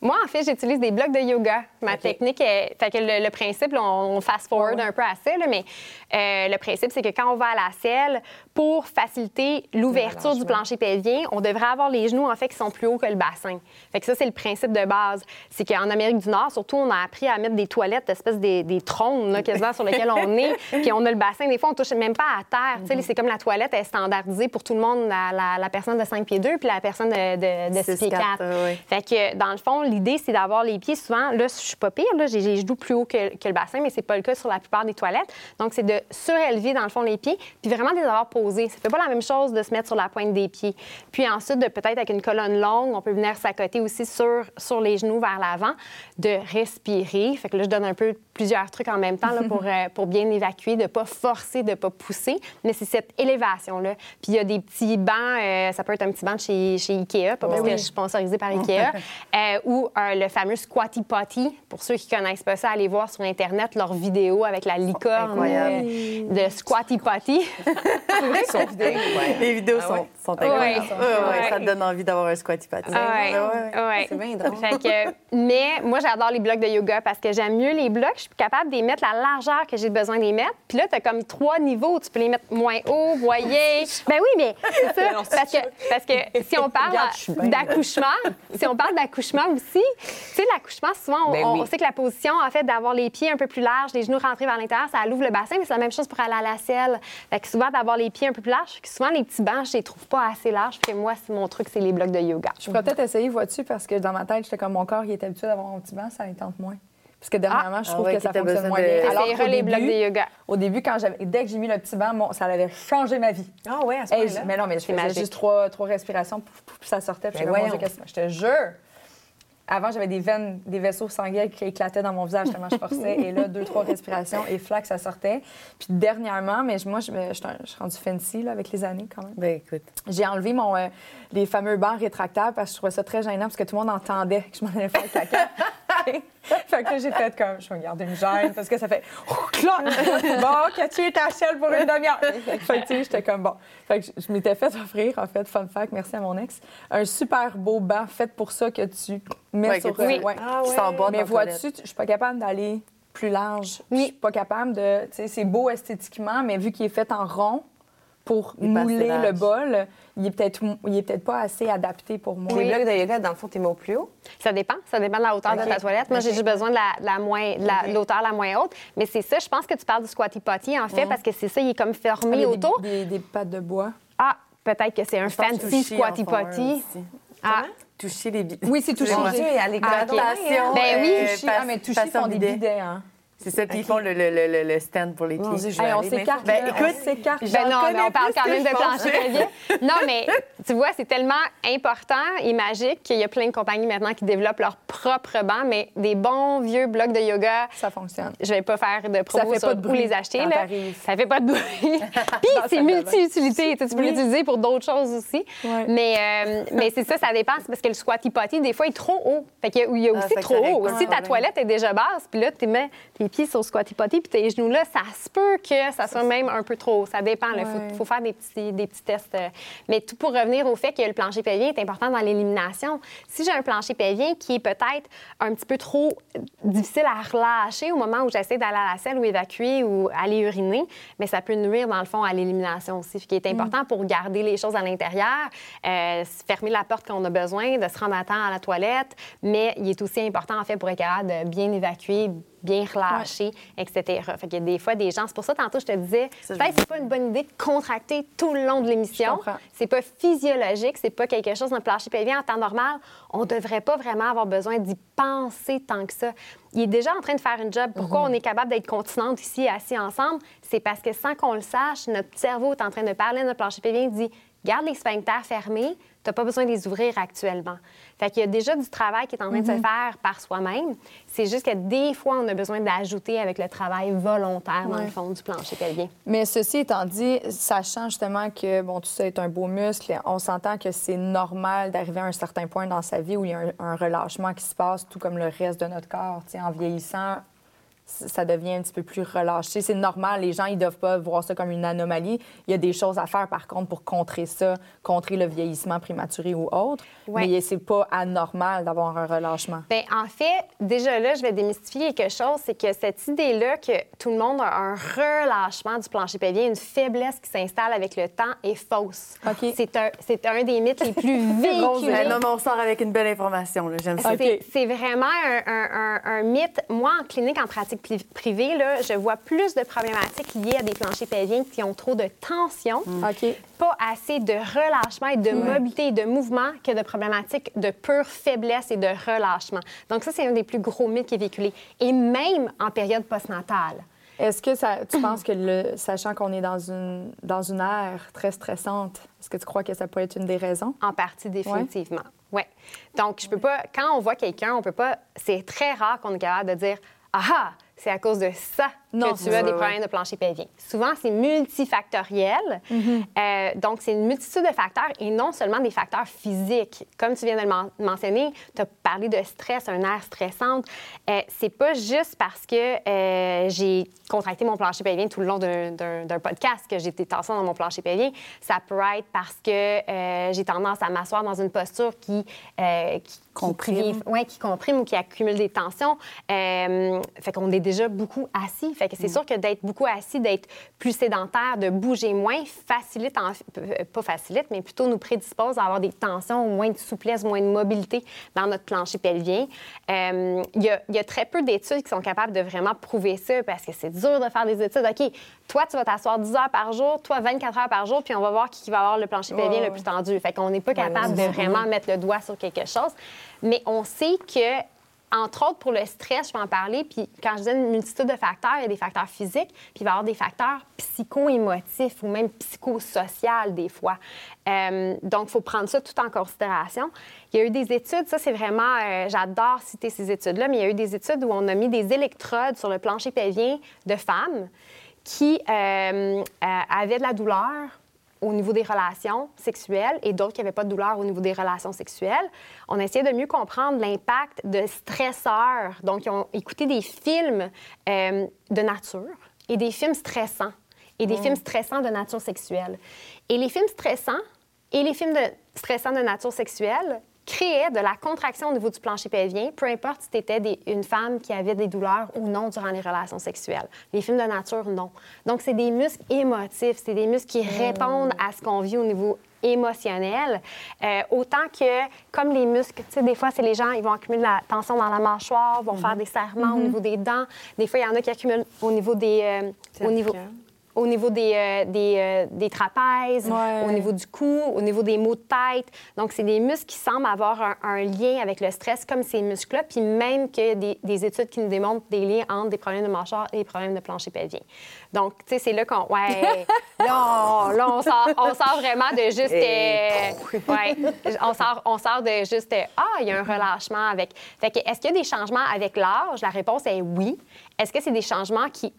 Moi, en fait, j'utilise des blocs de yoga. Ma technique est. Fait que le, le principe, là, on fast-forward un peu à ça, là, mais euh, le principe, c'est que quand on va à la selle, pour faciliter l'ouverture du plancher pelvien, on devrait avoir les genoux, en fait, qui sont plus hauts que le bassin. Fait que ça, c'est le principe de base. C'est qu'en Amérique du Nord, surtout, on a appris à mettre des toilettes, espèce des, des trônes, là, quasiment, sur lesquels on est. [laughs] Puis on a le bassin. Des fois, on touche même pas à terre. Sais, C'est comme la toilette est standardisée pour tout le monde, la, la- la personne de 5 pieds 2 puis la personne de, de, de 6 pieds 4. 6'4", oui. Fait que, dans le fond, l'idée, c'est d'avoir les pieds souvent. Là, je suis pas pire, là, j'ai les genoux plus hauts que, que le bassin, mais c'est pas le cas sur la plupart des toilettes. Donc, c'est de surélever, dans le fond, les pieds, puis vraiment de les avoir posés. Ça fait pas la même chose de se mettre sur la pointe des pieds. Puis ensuite, de peut-être avec une colonne longue, on peut venir s'accoter aussi sur, sur les genoux vers l'avant, de respirer. Fait que là, je donne un peu plusieurs trucs en même temps là, pour, [laughs] euh, pour bien évacuer, de pas forcer, de pas pousser. Mais c'est cette élévation-là. Puis il y a des petits bancs, euh, ça peut être un petit banc de chez, chez Ikea, pas parce que je suis sponsorisée par [laughs] Ikea, euh, où ou euh, le fameux squatty potty. Pour ceux qui connaissent pas ça, allez voir sur Internet leurs vidéos avec la licorne incroyables. euh, de squatty potty. [laughs] Les vidéos Ah sont, ouais? sont incroyables. Ouais. Ouais, ouais, Ouais. Ça te donne envie d'avoir un squatty patty. Ah ouais. Ouais, ouais. Ouais. C'est bien drôle. Fait que, mais moi, j'adore les blocs de yoga parce que j'aime mieux les blocs. Je suis capable de les mettre la largeur que j'ai besoin de les mettre. Puis là, tu as comme trois niveaux. Tu peux les mettre moins haut, voyez. [laughs] ben oui, mais c'est ça. [laughs] parce, que, parce que si on parle d'accouchement, si on parle d'accouchement aussi, tu sais, l'accouchement, souvent, on, Ben on sait que la position, en fait, d'avoir les pieds un peu plus larges, les genoux rentrés vers l'intérieur, ça ouvre le bassin, mais c'est la même chose pour aller à la selle. Fait que souvent, d'avoir les pieds un peu plus larges, que souvent, les petits bancs, je les trouve pas assez larges. Fait que moi, c'est mon truc, c'est les blocs de yoga. Je pourrais peut-être essayer, vois-tu, parce que dans ma tête, j'étais comme mon corps, il est habitué d'avoir mon petit banc, ça il tente moins. Parce que dernièrement, je Ah trouve ouais, que ça fonctionne moins de-. Alors qu'au les blocs de yoga. au début, quand j'avais, dès que j'ai mis le petit banc, bon, ça avait changé ma vie. Ah ouais, à ce Hey, je- mais non, mais je faisais magique. juste trois, trois respirations, pouf, pouf, puis ça sortait. Puis Ben voyons. Que- je te jure. Avant, j'avais des veines, des vaisseaux sanguins qui éclataient dans mon visage tellement je forçais. et là, deux, trois respirations et flac, ça sortait. Puis dernièrement, mais moi, je, je je suis rendue fancy là, avec les années quand même. Ben écoute. J'ai enlevé mon, euh, les fameux bancs rétractables parce que je trouvais ça très gênant parce que tout le monde entendait que je m'en allais faire caca. [laughs] fait que là, j'ai fait comme, je vais me garder une gêne parce que ça fait clac! Bon, Cathy est à Shell pour une demi-heure. fait que, tu sais, j'étais comme, bon. Fait que je, je m'étais fait offrir, en fait, fun fact, merci à mon ex, un super beau banc fait pour ça que tu mets Ouais, sur... que tu- euh, ouais. Ah Tu ouais. Mais vois-tu, tu- je suis pas capable d'aller plus large. Oui. Je suis pas capable de. Tu sais, c'est beau esthétiquement, mais vu qu'il est fait en rond pour Il mouler le bol, il est peut-être mou- il est peut-être pas assez adapté pour moi. Les blocs de yoga, dans le fond, t'es mis au plus haut? Ça dépend. Ça dépend de la hauteur de ta toilette. Moi, j'ai juste besoin de la, la moins, de la- la moins haute. Mais c'est ça, je pense que tu parles du squatty potty, en fait, parce que c'est ça, il est comme fermé Des- autour. Des, des pattes de bois. Ah, peut-être que c'est un fancy toucher squatty potty. Ah, Toucher les bi- Oui, c'est touché. Mon j'ai- Dieu, à l'école. Ah, ok. Attention, Ben oui. euh, pas- Ah, mais font sans des bidet. bidets, hein. C'est ça, puis ils font le, le, le, le stand pour les Hey, on s'écarte. Ben, écoute, on s'écarte. Ben non, mais on parle quand même de je plancher pelvien. Non, mais tu vois, c'est tellement important et magique qu'il y a plein de compagnies maintenant qui développent leur propre banc, mais des bons vieux blocs de yoga. Ça fonctionne. Je vais pas faire de promo fait sur pas de où bruit les acheter. Là. Ça fait pas de bruit. [laughs] Puis c'est multi-utilité. Tu peux Oui. l'utiliser pour d'autres choses aussi. Ouais. Mais, euh, mais c'est ça, ça dépend. C'est parce que le squatty potty, des fois, il est trop haut. Fait qu'il y a, il y a Ah, aussi trop haut. Si ta toilette est déjà basse, puis là, tu mets tes pieds sur le squatty potty, puis tes genoux là, ça se peut que ça soit même un peu trop. Ça dépend. Il Ouais. faut, faut faire des petits, des petits tests. euh. Mais tout pour revenir au fait que le plancher pelvien est important dans l'élimination. Si j'ai un plancher pelvien qui est peut-être un petit peu trop difficile à relâcher au moment où j'essaie d'aller à la selle ou évacuer ou aller uriner, mais ça peut nuire dans le fond à l'élimination aussi. Ce qui est important pour garder les choses à l'intérieur, euh, fermer la porte quand on a besoin, de se rendre à temps à la toilette, mais il est aussi important en fait pour être capable de bien évacuer, bien relâcher, etc. Fait a des fois des gens, c'est pour ça tantôt je te disais, peut-être c'est pas une bonne idée de contracter tout le long de l'émission. C'est pas physiologique, c'est pas quelque chose d'un plancher pelvien en temps normal. On devrait pas vraiment avoir besoin d'y penser tant que ça. Il est déjà en train de faire une job. Pourquoi on est capable d'être continente ici, assis ensemble? C'est parce que sans qu'on le sache, notre cerveau est en train de parler notre plancher pelvien dit Garde les sphincters fermés, tu n'as pas besoin de les ouvrir actuellement. Fait qu'il y a déjà du travail qui est en train de se faire par soi-même. C'est juste que des fois, on a besoin d'ajouter avec le travail volontaire, dans le fond, du plancher pelvien. Mais ceci étant dit, sachant justement que bon, tout ça est un beau muscle, on s'entend que c'est normal d'arriver à un certain point dans sa vie où il y a un, un relâchement qui se passe, tout comme le reste de notre corps. En vieillissant, ça devient un petit peu plus relâché. C'est normal, les gens, ils doivent pas voir ça comme une anomalie. Il y a des choses à faire, par contre, pour contrer ça, contrer le vieillissement prématuré ou autre. Ouais. Mais c'est pas anormal d'avoir un relâchement. Bien, en fait, déjà là, je vais démystifier quelque chose, c'est que cette idée-là que tout le monde a un relâchement du plancher pelvien, une faiblesse qui s'installe avec le temps, est fausse. C'est un, c'est un des mythes les plus [laughs] véhiculés. euh, non, mais on sort avec une belle information. là. J'aime ça. C'est- C'est vraiment un, un- un- un mythe. Moi, en clinique, en pratique pli- privée, là, je vois plus de problématiques liées à des planchers pelviens qui ont trop de tension, OK. pas assez de relâchement et de mobilité et de mouvement que de problématiques de pure faiblesse et de relâchement. Donc ça, c'est un des plus gros mythes qui est véhiculé. Et même en période postnatale. Est-ce que ça, tu penses que, le, sachant qu'on est dans une, dans une ère très stressante, est-ce que tu crois que ça peut être une des raisons? En partie, définitivement. Ouais. Donc, je peux pas. Quand on voit quelqu'un, on peut pas. C'est très rare qu'on est capable de dire Ah ah, c'est à cause de ça Non, que tu as des problèmes de plancher pelvien. Souvent, c'est multifactoriel. Mm-hmm. Euh, donc, c'est une multitude de facteurs et non seulement des facteurs physiques. Comme tu viens de le men- mentionner, tu as parlé de stress, un air stressante. Euh, c'est pas juste parce que euh, j'ai contracté mon plancher pelvien tout le long d'un- podcast que j'ai des tensions dans mon plancher pelvien. Ça peut être parce que euh, j'ai tendance à m'asseoir dans une posture qui, qui Comprime. qui- ouais, qui comprime ou qui accumule des tensions. Fait qu'on est déjà beaucoup assis. Fait que c'est sûr que d'être beaucoup assis, d'être plus sédentaire, de bouger moins, facilite, en- euh, pas facilite, mais plutôt nous prédispose à avoir des tensions, moins de souplesse, moins de mobilité dans notre plancher pelvien. Euh, Il y, a, il y a très peu d'études qui sont capables de vraiment prouver ça parce que c'est dur de faire des études. OK, toi, tu vas t'asseoir 10 heures par jour, toi, 24 heures par jour, puis on va voir qui va avoir le plancher pelvien le plus tendu. Fait qu'on n'est pas capable de vraiment mettre le doigt sur quelque chose. Mais on sait que, entre autres, pour le stress, je vais en parler, puis quand je disais une multitude de facteurs, il y a des facteurs physiques, puis il va y avoir des facteurs psycho-émotifs ou même psychosociaux des fois. Euh, donc, il faut prendre ça tout en considération. Il y a eu des études, ça c'est vraiment, euh, j'adore citer ces études-là, mais il y a eu des études où on a mis des électrodes sur le plancher pelvien de femmes qui euh, avaient de la douleur au niveau des relations sexuelles et d'autres qui n'avaient pas de douleur au niveau des relations sexuelles. On a essayé de mieux comprendre l'impact de stresseurs. Donc, ils ont écouté des films euh, de nature et des films stressants et des films stressants de nature sexuelle. Et les films stressants et les films de, stressants de nature sexuelle créaient de la contraction au niveau du plancher pelvien, peu importe si tu étais une femme qui avait des douleurs ou non durant les relations sexuelles. Les films de nature, non. Donc, c'est des muscles émotifs, c'est des muscles qui répondent à ce qu'on vit au niveau émotionnel, Euh, autant que, comme les muscles, tu sais, des fois, c'est les gens, ils vont accumuler de la tension dans la mâchoire, vont faire des serrements au niveau des dents. Des fois, il y en a qui accumulent au niveau des... euh, au niveau, au niveau des, euh, des, euh, des trapèzes, Ouais. au niveau du cou, au niveau des maux de tête. Donc, c'est des muscles qui semblent avoir un, un lien avec le stress comme ces muscles-là, puis même que des, des études qui nous démontrent des liens entre des problèmes de mâchoire et des problèmes de plancher pelvien. Donc, tu sais, c'est là qu'on... Ouais, [laughs] là, on, là, on sort, on sort vraiment de juste... Et- euh, ouais, on sort, on sort de juste... euh, ah, il y a un relâchement avec... Fait que, est-ce qu'il y a des changements avec l'âge? La réponse est oui. Est-ce que c'est des changements qui,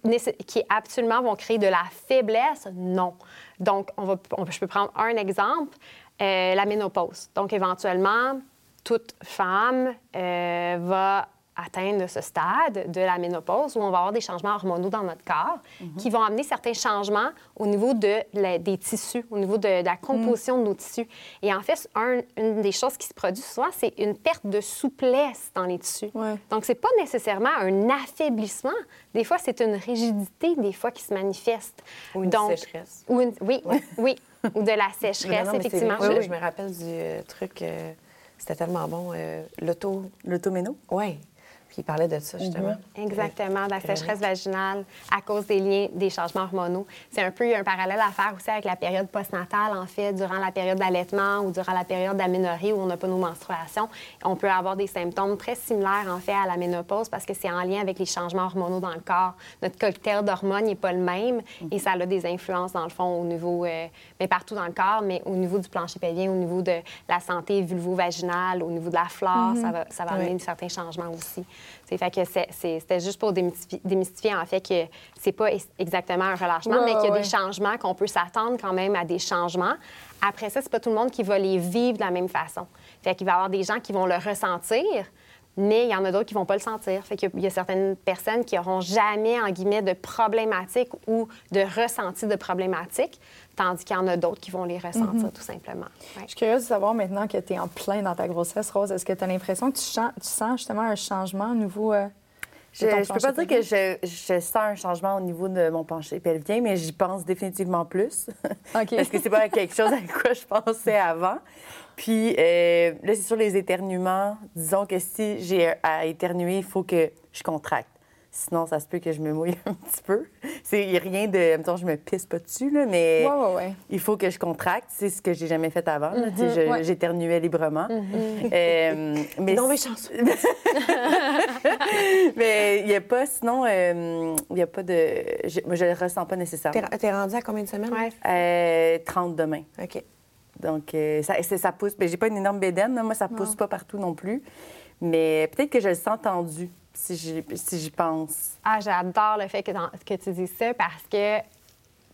qui absolument vont créer de la faiblesse? Non. Donc, on va, on- je peux prendre un exemple, euh, la ménopause. Donc, éventuellement, toute femme euh, va atteindre ce stade de la ménopause où on va avoir des changements hormonaux dans notre corps qui vont amener certains changements au niveau de la- des tissus, au niveau de, de la composition de nos tissus. Et en fait, un- une des choses qui se produit souvent, c'est une perte de souplesse dans les tissus. Ouais. Donc, c'est pas nécessairement un affaiblissement. Des fois, c'est une rigidité, des fois, qui se manifeste. Ou une Donc, sécheresse. Ou une- oui, [laughs] oui. Ou de la Non, sécheresse, non, c'est effectivement. Je- je me rappelle du euh, truc, euh, c'était tellement bon, euh, l'auto. L'automéno? Oui. Puis il parlait de ça, justement. Exactement, de la sécheresse vaginale à cause des liens, des changements hormonaux. C'est un peu un parallèle à faire aussi avec la période postnatale, en fait, durant la période d'allaitement ou durant la période d'aménorrhée où on n'a pas nos menstruations. On peut avoir des symptômes très similaires, en fait, à la ménopause parce que c'est en lien avec les changements hormonaux dans le corps. Notre cocktail d'hormones n'est pas le même et ça a des influences, dans le fond, au niveau, euh, mais partout dans le corps, mais au niveau du plancher pelvien, au niveau de la santé vulvo-vaginale, au niveau de la flore, ça va, ça va amener Oui. certains changements aussi. Fait que c'était juste pour démystifier, démystifier, en fait que c'est pas exactement un relâchement, Ouais, mais qu'il y a ouais. des changements, qu'on peut s'attendre quand même à des changements. Après ça, c'est pas tout le monde qui va les vivre de la même façon. Fait qu'il va y avoir des gens qui vont le ressentir, mais il y en a d'autres qui vont pas le sentir. Fait qu'il y a- il y a certaines personnes qui auront jamais, en guillemets, de problématiques ou de ressenti de problématiques, tandis qu'il y en a d'autres qui vont les ressentir, tout simplement. Ouais. Je suis curieuse de savoir maintenant que tu es en plein dans ta grossesse, Rose. Est-ce que tu as l'impression que tu, sens justement un changement au niveau. euh, Je, je peux pas plancher dire que je, je sens un changement au niveau de mon pencher pelvien, mais j'y pense définitivement plus. [laughs] OK. Parce que c'est pas quelque chose à quoi je pensais avant. Puis euh, là, c'est sur les éternuements. Disons que si j'ai à éternuer, il faut que je contracte. Sinon, ça se peut que je me mouille [laughs] un petit peu. C'est y a rien de. Mettons, je me pisse pas dessus, là, mais Ouais, ouais, ouais. il faut que je contracte. C'est ce que j'ai jamais fait avant. Ouais. J'éternuais librement. Euh, mais Non, [laughs] mais chanceux. mais il n'y a pas, sinon, euh, il n'y a pas de. Je, moi, je le ressens pas nécessairement. T'es rendu à combien de semaines? Ouais. Euh, 30 demain. OK. Donc, euh, ça, ça pousse. Mais j'ai pas une énorme bédaine. là. Moi, ça pousse pas partout non plus. Mais peut-être que je le sens tendu si j'y si pense. Ah, j'adore le fait que, que tu dis ça parce que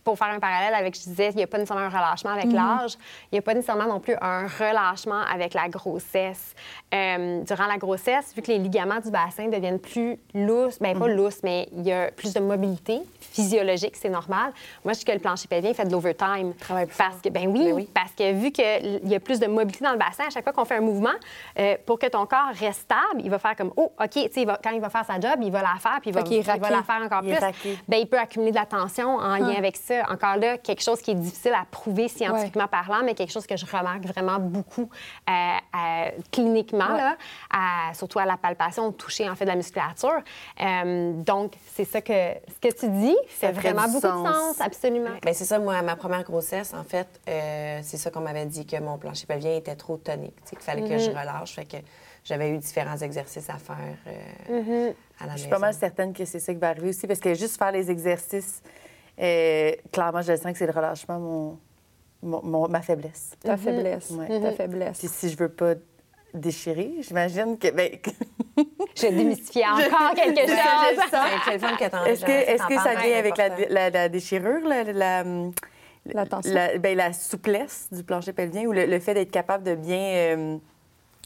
pour faire un parallèle avec, je disais, il n'y a pas nécessairement un relâchement avec mhm. l'âge, il n'y a pas nécessairement non plus un relâchement avec la grossesse. Euh, durant la grossesse, vu que les ligaments du bassin deviennent plus lousses, bien pas mhm. lousses, mais il y a plus de mobilité physiologique, c'est normal. Moi, je dis que le plancher pelvien fait de l'overtime. Parce que, ben oui, ben oui, parce que vu qu'il y a plus de mobilité dans le bassin, à chaque fois qu'on fait un mouvement, euh, pour que ton corps reste stable, il va faire comme, oh, OK, tu sais, quand il va faire sa job, il va la faire, puis il va, il va la faire encore plus. Ben, il peut accumuler de la tension en lien ah. avec ça encore là, quelque chose qui est difficile à prouver scientifiquement parlant, mais quelque chose que je remarque vraiment beaucoup euh, euh, cliniquement, là, surtout à la palpation, au toucher, en fait, de la musculature. Euh, donc, c'est ça que ce que tu dis, c'est vraiment beaucoup de sens, absolument. Bien, c'est ça, moi, ma première grossesse, en fait, c'est ça qu'on m'avait dit que mon plancher pelvien était trop tonique, qu'il fallait que je mm-hmm. relâche. Fait que j'avais eu différents exercices à faire mm-hmm. à la maison. Je suis pas mal certaine que c'est ça qui va arriver aussi, parce que juste faire les exercices et clairement, je sens que c'est le relâchement, mon, ma faiblesse. Ta mhm. faiblesse. Ta faiblesse. Puis si je veux pas déchirer, j'imagine que. Ben... je vais démystifier encore [laughs] quelque chose. Est-ce que, est que ça vient avec la, la, déchirure, la, la, la, tension? Ben, la, souplesse du plancher pelvien ou le, fait d'être capable de bien euh,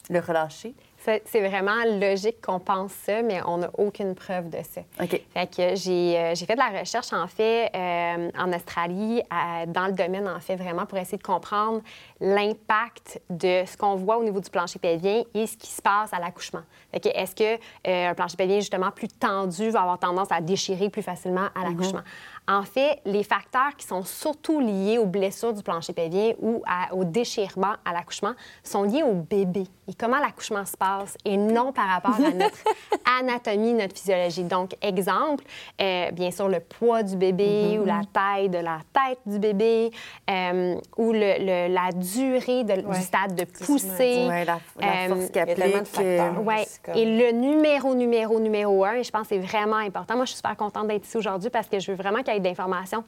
le relâcher? C'est vraiment logique qu'on pense ça, mais on n'a aucune preuve de ça. OK. Fait que j'ai euh, fait de la recherche, en fait, euh, en Australie, dans le domaine, en fait, vraiment pour essayer de comprendre l'impact de ce qu'on voit au niveau du plancher pelvien et ce qui se passe à l'accouchement. Est-ce que euh, un plancher pelvien, justement, plus tendu va avoir tendance à déchirer plus facilement à mhm. l'accouchement? En fait, les facteurs qui sont surtout liés aux blessures du plancher pelvien ou au déchirement à l'accouchement sont liés au bébé et comment l'accouchement se passe et non par rapport à notre [laughs] anatomie, notre physiologie. Donc, exemple, euh, bien sûr, le poids du bébé mm-hmm. ou la taille de la tête du bébé euh, ou le, la durée du stade de poussée. Oui, la, la force euh, ouais. Et le numéro, numéro, numéro un, je pense que c'est vraiment important. Moi, je suis super contente d'être ici aujourd'hui parce que je veux vraiment d'informations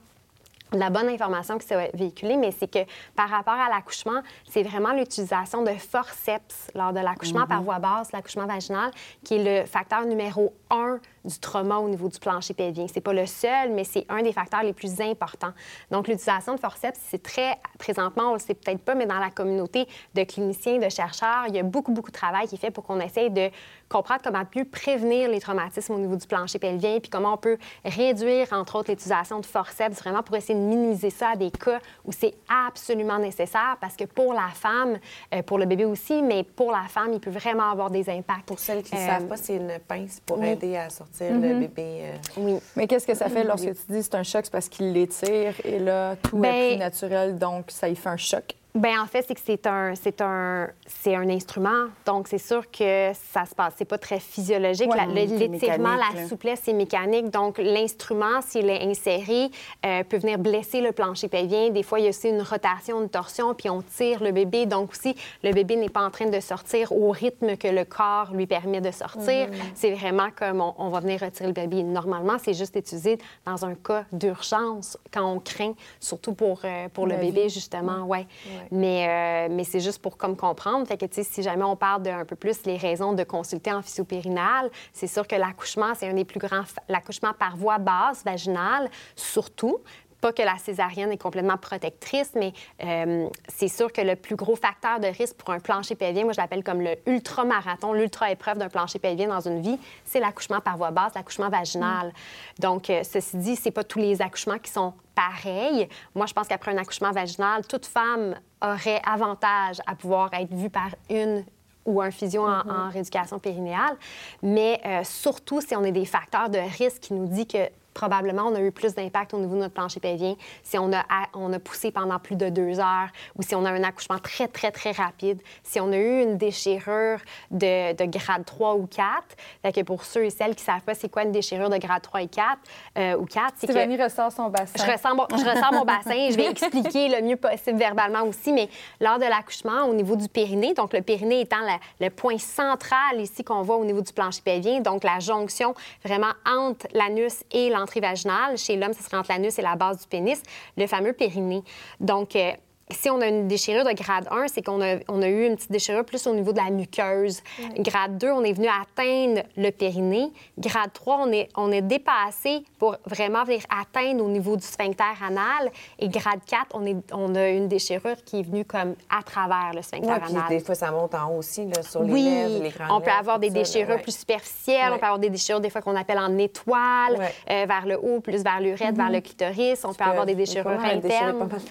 la bonne information qui s'est véhiculée, mais c'est que par rapport à l'accouchement, c'est vraiment l'utilisation de forceps lors de l'accouchement par mm-hmm. voie basse, l'accouchement vaginal, qui est le facteur numéro un du trauma au niveau du plancher pelvien. C'est pas le seul, mais c'est un des facteurs les plus importants. Donc, l'utilisation de forceps, c'est très, présentement, on le sait peut-être pas, mais dans la communauté de cliniciens, de chercheurs, il y a beaucoup, beaucoup de travail qui est fait pour qu'on essaye de comprendre comment mieux prévenir les traumatismes au niveau du plancher pelvien, puis comment on peut réduire, entre autres, l'utilisation de forceps, vraiment pour essayer de minimiser ça à des cas où c'est absolument nécessaire, parce que pour la femme, euh, pour le bébé aussi, mais pour la femme, il peut vraiment avoir des impacts. Pour celles qui ne savent pas, c'est une pince pour aider à sortir le mhm. bébé. Euh. Oui. Mais qu'est-ce que ça fait lorsque tu dis c'est un choc? C'est parce qu'il l'étire et là, tout est ben plus naturel, donc ça y fait un choc? Bien, en fait, c'est que c'est un, c'est un, c'est un instrument. Donc, c'est sûr que ça se passe. C'est pas très physiologique. l'étirement, la souplesse, c'est mécanique. Donc, l'instrument, s'il est inséré, euh, peut venir blesser le plancher pelvien. Des fois, il y a aussi une rotation, une torsion, puis on tire le bébé. Donc, aussi, le bébé n'est pas en train de sortir au rythme que le corps lui permet de sortir. Mm-hmm. C'est vraiment comme on, va venir retirer le bébé. Normalement, c'est juste utilisé dans un cas d'urgence, quand on craint, surtout pour, euh, pour le bébé, justement. Ouais. Mais, euh, mais c'est juste pour comme comprendre. Fait que, si jamais on parle d'un peu plus les raisons de consulter en physio-périnale, c'est sûr que l'accouchement, c'est un des plus grands... L'accouchement par voie basse, vaginale, surtout, pas que la césarienne est complètement protectrice, mais euh, c'est sûr que le plus gros facteur de risque pour un plancher pelvien, moi je l'appelle comme le ultra-marathon, l'ultra-épreuve d'un plancher pelvien dans une vie, c'est l'accouchement par voie basse, l'accouchement vaginal. Mm. Donc, euh, ceci dit, c'est pas tous les accouchements qui sont pareils. Moi, je pense qu'après un accouchement vaginal, toute femme aurait avantage à pouvoir être vue par une ou un physio en, mm-hmm. rééducation périnéale, mais euh, surtout si on a des facteurs de risque qui nous dit que probablement on a eu plus d'impact au niveau de notre plancher pelvien si on a, on a poussé pendant plus de deux heures ou si on a un accouchement très, très, très rapide, si on a eu une déchirure de, de grade 3 ou 4. Fait que pour ceux et celles qui ne savent pas c'est quoi une déchirure de grade 3 et 4, euh, ou 4, c'est que... ressort son bassin. Je ressens, mon, je ressens mon bassin. Je vais [laughs] expliquer le mieux possible verbalement aussi, mais lors de l'accouchement, au niveau du périnée, donc le périnée étant le point central ici qu'on voit au niveau du plancher pelvien, donc la jonction vraiment entre l'anus et l'entrée vaginale. Chez l'homme, ce serait entre l'anus et la base du pénis, le fameux périnée. Donc, euh, si on a une déchirure de grade 1, c'est qu'on a, on a eu une petite déchirure plus au niveau de la muqueuse. Grade 2, on est venu atteindre le périnée. Grade 3, on est, on est dépassé pour vraiment venir atteindre au niveau du sphincter anal. Et grade 4, on, est, on a une déchirure qui est venue comme à travers le sphincter Ouais, puis anal. des fois, ça monte en haut aussi, là, sur les Oui, lèvres, les grandes on peut avoir des ça, déchirures là, ouais. plus superficielles, on peut avoir des déchirures des fois qu'on appelle en étoile, euh, vers le haut, plus vers l'urètre, vers le clitoris. On peut avoir des déchirures déchirer internes. pas mal.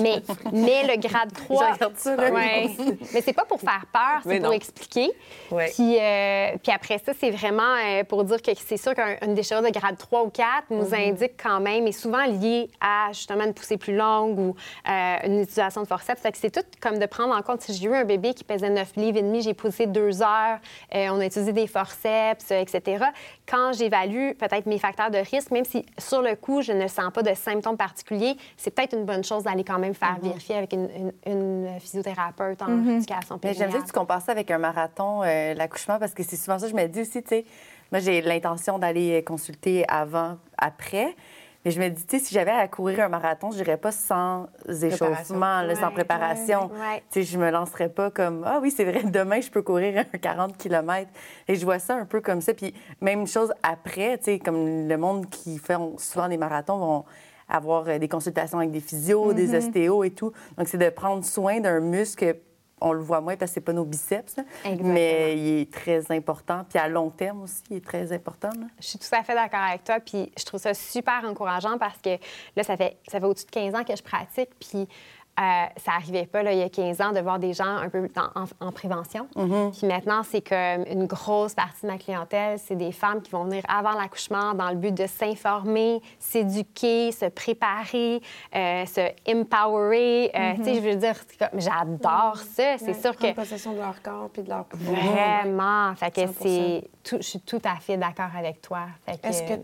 Mais, [laughs] mais le grade 3. Je regarde ça, là. Ouais. Mais c'est pas pour faire peur, c'est pour expliquer. Ouais. Puis, euh, puis après ça, c'est vraiment euh, pour dire que c'est sûr qu'une déchirure de grade 3 ou 4 nous Mm-hmm. indique quand même, et souvent lié à justement une poussée plus longue ou euh, une utilisation de forceps. Fait que c'est tout comme de prendre en compte. Si j'ai eu un bébé qui pesait 9 livres et demi, j'ai poussé deux heures, euh, on a utilisé des forceps, etc. Quand j'évalue peut-être mes facteurs de risque, même si sur le coup, je ne sens pas de symptômes particuliers, c'est peut-être une bonne chose d'aller quand même faire vérifier avec une, une- une physiothérapeute en éducation Mais j'aime ça que tu compares ça avec un marathon, euh, l'accouchement, parce que c'est souvent ça que je me dis aussi, tu sais. Moi, j'ai l'intention d'aller consulter avant, après. Mais je me dis, tu sais, si j'avais à courir un marathon, je n'irais pas sans échauffement, là, sans préparation. ouais, ouais. Tu sais, je me lancerais pas comme, ah oui, c'est vrai, [laughs] demain, je peux courir un 40 km. Et je vois ça un peu comme ça. Puis même chose après, tu sais, comme le monde qui fait souvent des marathons vont avoir euh, des consultations avec des physios, Mm-hmm. des ostéos et tout. Donc, c'est de prendre soin d'un muscle on le voit moins parce que c'est pas nos biceps, là. Mais il est très important. Puis à long terme aussi, il est très important. là. Je suis tout à fait d'accord avec toi, puis je trouve ça super encourageant parce que là, ça fait, ça fait au-dessus de 15 ans que je pratique, puis euh, ça n'arrivait pas, là, il y a 15 ans, de voir des gens un peu en, en prévention. Puis maintenant, c'est comme une grosse partie de ma clientèle, c'est des femmes qui vont venir avant l'accouchement dans le but de s'informer, s'éduquer, se préparer, euh, se empowerer. Euh, Tu sais, je veux dire, c'est comme- j'adore ça. C'est Ouais, sûr que... possession de leur corps puis de leur pouvoir. Vraiment. Fait que 100%. c'est... je suis tout à fait d'accord avec toi. Fait que- Est-ce que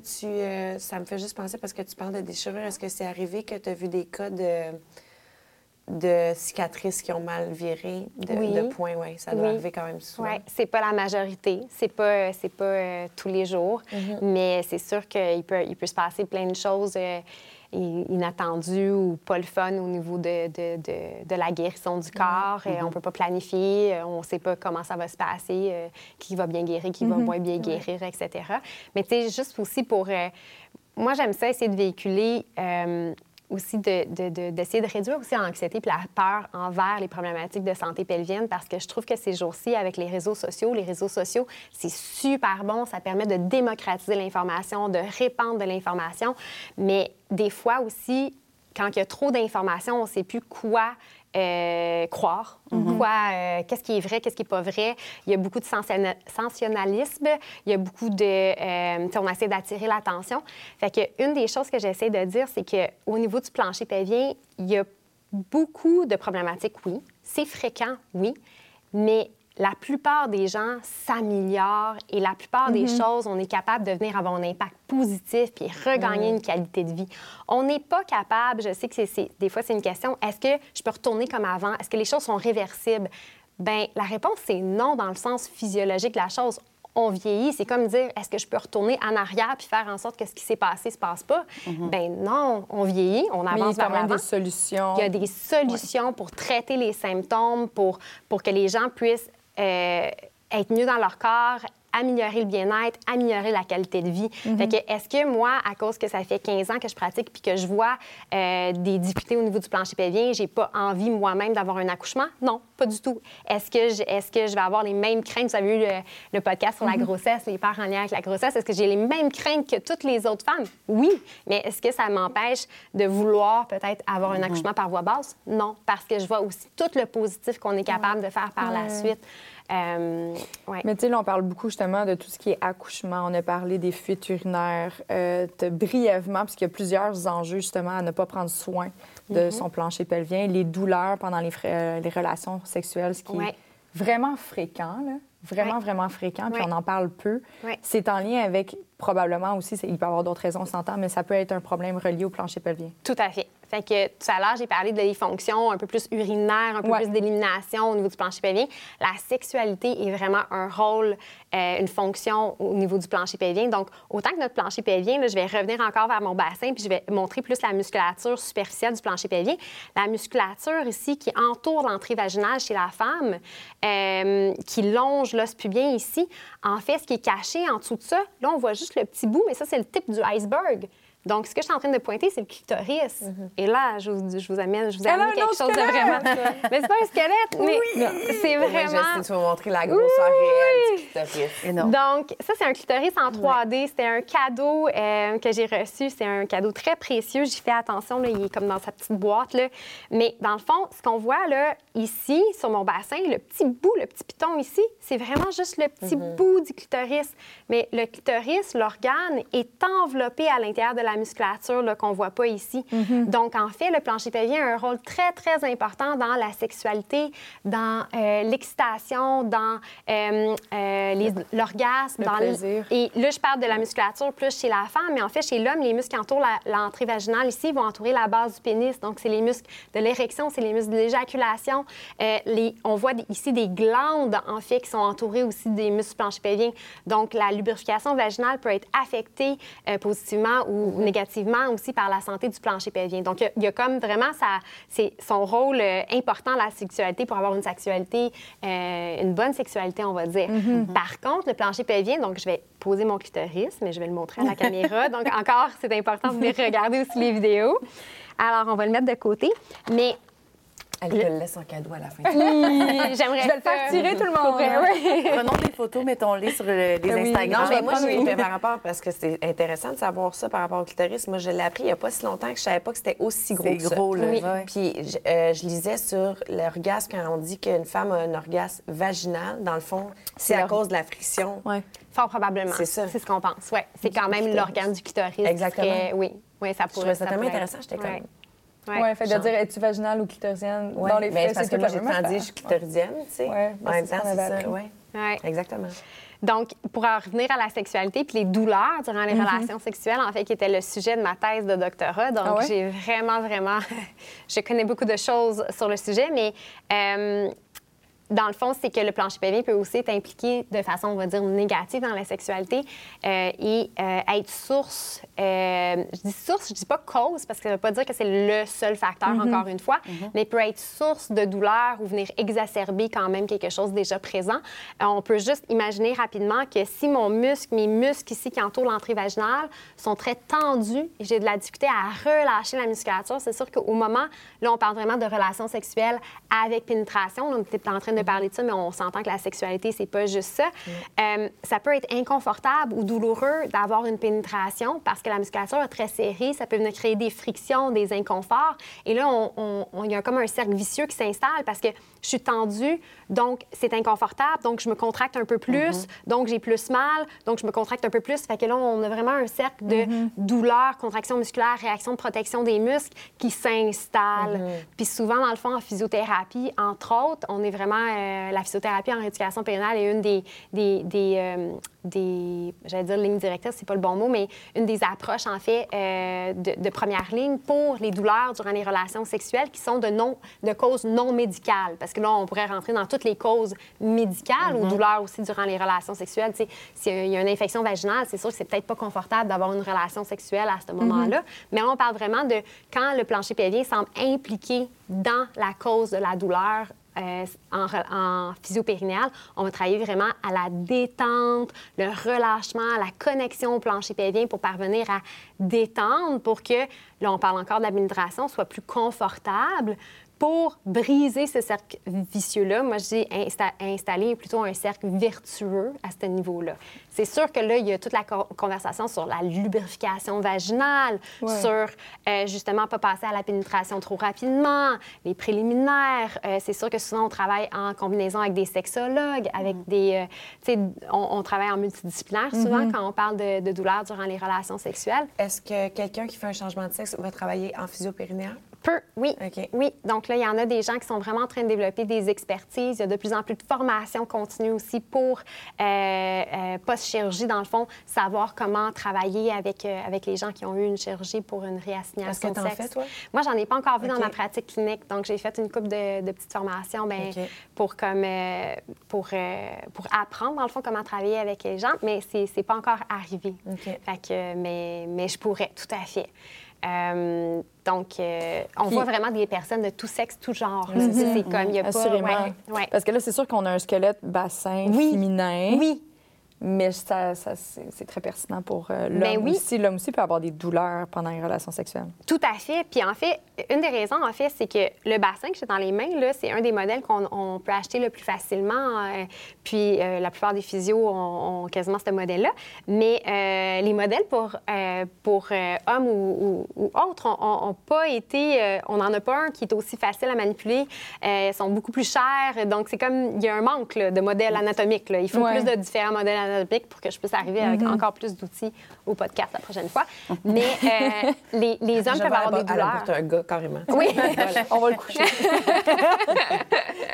tu. ça me fait juste penser parce que tu parles de déchirure. Est-ce que c'est arrivé que tu as vu des cas de, de cicatrices qui ont mal viré, de, Oui. de points? Oui, ça doit Oui. arriver quand même souvent. Oui, c'est pas la majorité, c'est pas c'est pas euh, tous les jours, Mm-hmm. mais c'est sûr qu'il peut il peut se passer plein de choses euh, inattendues ou pas le fun au niveau de, de, de- de la guérison du corps. Mm-hmm. Euh, on peut pas planifier, euh, on sait pas comment ça va se passer, euh, qui va bien guérir, qui va Mm-hmm. moins bien guérir, etc. Mais tu sais, juste aussi pour euh, moi j'aime ça essayer de véhiculer. Aussi de- de- de- d'essayer de, réduire aussi l'anxiété et la peur envers les problématiques de santé pelvienne parce que je trouve que ces jours-ci, avec les réseaux sociaux, les réseaux sociaux, c'est super bon. Ça permet de démocratiser l'information, de répandre de l'information. Mais des fois aussi, quand il y a trop d'informations, on ne sait plus quoi euh, croire, quoi, euh, qu'est-ce qui est vrai, qu'est-ce qui n'est pas vrai. Il y a beaucoup de sensationnalisme, il y a beaucoup de... euh, on essaie d'attirer l'attention. Fait que une des choses que j'essaie de dire, c'est qu'au niveau du plancher pelvien, il y a beaucoup de problématiques, oui. C'est fréquent, oui. Mais la plupart des gens s'améliorent et la plupart des choses, on est capable de venir avoir un impact positif puis regagner une qualité de vie. On n'est pas capable, je sais que c'est- des fois c'est une question, est-ce que je peux retourner comme avant? Est-ce que les choses sont réversibles? Bien, la réponse, c'est non dans le sens physiologique de la chose. On vieillit, c'est comme dire, est-ce que je peux retourner en arrière puis faire en sorte que ce qui s'est passé se passe pas? Ben non, on vieillit, on Mais il y a avance quand même des solutions. Il y a des solutions pour traiter les symptômes, pour, pour que les gens puissent être mieux dans leur corps, améliorer le bien-être, améliorer la qualité de vie. Fait que est-ce que moi, à cause que ça fait 15 ans que je pratique puis que je vois euh, des difficultés au niveau du plancher pelvien, j'ai pas envie moi-même d'avoir un accouchement? Non, pas du tout. Est-ce que, je, est-ce que je vais avoir les mêmes craintes? Vous avez eu le, le podcast sur la grossesse, les peurs en lien avec la grossesse. Est-ce que j'ai les mêmes craintes que toutes les autres femmes? Oui. Mais est-ce que ça m'empêche de vouloir peut-être avoir un accouchement par voie basse? Non, parce que je vois aussi tout le positif qu'on est capable de faire par la suite. Euh, ouais. Mais tu sais, là, on parle beaucoup justement de tout ce qui est accouchement. On a parlé des fuites urinaires. Euh, brièvement, parce qu'il y a plusieurs enjeux justement à ne pas prendre soin de Mm-hmm. son plancher pelvien. Les douleurs pendant les, euh, les relations sexuelles, ce qui Ouais. est vraiment fréquent, là. Vraiment, Ouais. vraiment fréquent, puis on en parle peu. C'est en lien avec, probablement aussi, il peut y avoir d'autres raisons, on s'entend, mais ça peut être un problème relié au plancher pelvien. Tout à fait. Fait que tout à l'heure, j'ai parlé des fonctions un peu plus urinaires, un peu Ouais. plus d'élimination au niveau du plancher pelvien. La sexualité est vraiment un rôle, euh, une fonction au niveau du plancher pelvien. Donc, autant que notre plancher pelvien, là, je vais revenir encore vers mon bassin puis je vais montrer plus la musculature superficielle du plancher pelvien. La musculature ici qui entoure l'entrée vaginale chez la femme, euh, qui longe l'os pubien ici, en fait, ce qui est caché en dessous de ça, là, on voit juste le petit bout, mais ça, c'est le type du iceberg. Donc, ce que je suis en train de pointer, c'est le clitoris. Et là, je vous, je vous amène, je vous amène quelque chose de squelette! vraiment. mais c'est pas un squelette, mais c'est Ouais, vraiment. Justine, tu vas montrer la grosseur réelle du clitoris. Non. Donc, ça, c'est un clitoris en 3D. C'était un cadeau euh, que j'ai reçu. C'est un cadeau très précieux. J'y fais attention. Là, il est comme dans sa petite boîte. Là. Mais dans le fond, ce qu'on voit là, ici, sur mon bassin, le petit bout, le petit piton ici, c'est vraiment juste le petit bout du clitoris. Mais le clitoris, l'organe, est enveloppé à l'intérieur de la musculature là, qu'on voit pas ici. Donc, en fait, le plancher pelvien a un rôle très, très important dans la sexualité, dans euh, l'excitation, dans euh, euh, l'orgasme, Le dans l- plaisir. Et là, je parle de la musculature plus chez la femme, mais en fait, chez l'homme, les muscles qui entourent la- l'entrée vaginale ici vont entourer la base du pénis. Donc, c'est les muscles de l'érection, c'est les muscles de l'éjaculation. Les- on voit ici des glandes, en fait, qui sont entourées aussi des muscles plancher pelvien. Donc, la lubrification vaginale peut être affectée euh, positivement ou négativement aussi par la santé du plancher pelvien. Donc, il y a- il y, a comme vraiment sa- c'est son rôle euh, important la sexualité pour avoir une sexualité, euh, une bonne sexualité, on va dire. Par contre, le plancher pelvien, donc je vais poser mon clitoris, mais je vais le montrer à la caméra. Donc, encore, c'est important de venir regarder aussi les vidéos. Alors, on va le mettre de côté. Mais Elle te le laisse en cadeau à la fin. [laughs] j'aimerais Je vais le faire tirer tout le monde. Oui. Prenons des photos, mettons-les sur le- les oui. Instagram. Non, mais moi, j'ai oui. fait par rapport, parce que c'est intéressant de savoir ça par rapport au clitoris. Moi, je l'ai appris il n'y a pas si longtemps que je savais pas que c'était aussi gros C'est que ça. gros, là. Oui. Puis je, euh, je lisais sur l'orgasme quand on dit qu'une femme a un orgasme vaginal, dans le fond, c'est à cause de la friction. Ouais. Fort probablement. C'est ça. C'est ce qu'on pense. Ouais. C'est quand même l'organe du clitoris. Exactement. serait- oui. Oui, ça Je pourrait trouvais ça tellement pourrait intéressant, j'étais comme... Ouais. Ouais, fait de dire es-tu vaginale ou clitorisienne Ouais, dans les mais faits, c'est que moi, j'ai temps dit, je suis clitoridienne, tu sais. Ouais, en même c'est ce temps, qu'on c'est avait ça. appris. Ouais. Ouais. Exactement. Donc, pour en revenir à la sexualité puis les douleurs durant Mhm. les relations sexuelles, en fait, qui était le sujet de ma thèse de doctorat. Donc, Ah ouais? j'ai vraiment, vraiment... [laughs] je connais beaucoup de choses sur le sujet, mais... euh, dans le fond, c'est que le plancher pelvien peut aussi être impliqué de façon, on va dire, négative dans la sexualité euh, et euh, être source. euh, je dis source, je dis pas cause, parce que ça veut pas dire que c'est le seul facteur, encore une fois, mais peut être source de douleur ou venir exacerber quand même quelque chose déjà présent. On peut juste imaginer rapidement que si mon muscle, mes muscles ici qui entourent l'entrée vaginale sont très tendus et j'ai de la difficulté à relâcher la musculature, c'est sûr qu'au moment, là, on parle vraiment de relations sexuelles avec pénétration. On était en train de parler de ça, mais on s'entend que la sexualité, c'est pas juste ça. Euh, ça peut être inconfortable ou douloureux d'avoir une pénétration parce que la musculature est très serrée. Ça peut venir créer des frictions, des inconforts. Et là, on- on- on- il y a comme un cercle vicieux qui s'installe parce que je suis tendue, donc c'est inconfortable, donc je me contracte un peu plus, donc j'ai plus mal, donc je me contracte un peu plus. Fait que là, on a vraiment un cercle de douleur, contraction musculaire, réaction de protection des muscles qui s'installe. Puis souvent, dans le fond, en physiothérapie, entre autres, on est vraiment... euh, la physiothérapie en rééducation périnale est une des... des, des, euh, des j'allais dire ligne directrice, c'est pas le bon mot, mais une des approches, en fait, euh, de, de première ligne pour les douleurs durant les relations sexuelles qui sont de, non, de causes non médicales. Parce que là, on pourrait rentrer dans toutes les causes médicales ou douleurs aussi durant les relations sexuelles. Tu sais, S'il y a une infection vaginale, c'est sûr que c'est peut-être pas confortable d'avoir une relation sexuelle à ce moment-là. Mais là, on parle vraiment de quand le plancher pelvien semble impliqué dans la cause de la douleur euh, en, en physio-périnéale, on va travailler vraiment à la détente, le relâchement, la connexion au plancher pelvien pour parvenir à détendre pour que, là, on parle encore pénétration, soit plus confortable pour briser ce cercle vicieux-là. Moi, je dis insta- installer plutôt un cercle vertueux à ce niveau-là. C'est sûr que là, il y a toute la co- conversation sur la lubrification vaginale, Ouais. sur euh, justement pas passer à la pénétration trop rapidement, les préliminaires. Euh, c'est sûr que souvent, on travaille en combinaison avec des sexologues, avec des... euh, tu sais, on, on travaille en multidisciplinaire souvent quand on parle de, de douleurs durant les relations sexuelles. Est-ce que quelqu'un qui fait un changement de sexe va travailler en physio-périnéale? Peu, oui. Oui. Donc là, il y en a des gens qui sont vraiment en train de développer des expertises. Il y a de plus en plus de formations continues aussi pour euh, euh, post-chirurgie, dans le fond, savoir comment travailler avec, euh, avec les gens qui ont eu une chirurgie pour une Est-ce réassignation que de sexe. fais, toi? Moi, j'en ai pas encore vu dans ma pratique clinique. Donc, j'ai fait une couple de, de petites formations ben, pour, comme, pour, pour apprendre, dans le fond, comment travailler avec les gens, mais c'est c'est pas encore arrivé. Fait que, mais, mais je pourrais, tout à fait. Euh, donc, euh, on Puis- voit vraiment des personnes de tout sexe, tout genre. Mhm. C'est comme, il y a pas... Assurément. ouais, ouais. Parce que là, c'est sûr qu'on a un squelette bassin Oui. féminin. Oui, Mais ça, ça, c'est très pertinent pour euh, l'homme Ben oui. aussi. L'homme aussi peut avoir des douleurs pendant une relation sexuelle. Tout à fait. Puis en fait, une des raisons, en fait, c'est que le bassin que j'ai dans les mains, là, c'est un des modèles qu'on on peut acheter le plus facilement. euh, puis euh, la plupart des physios ont, ont quasiment ce modèle-là. Mais euh, les modèles pour, pour hommes ou, ou- ou autres n'ont pas été... on n'en a pas un qui est aussi facile à manipuler. Ils sont beaucoup plus chers. Donc, c'est comme... Il y a un manque là, de modèles anatomiques. là. Il faut Ouais. plus de différents modèles anatomiques pour que je puisse arriver avec encore plus d'outils au podcast la prochaine fois. [laughs] Mais euh, les, les hommes Je peuvent avoir des douleurs. porte un gars, carrément. Oui. [laughs] On va le coucher. [laughs]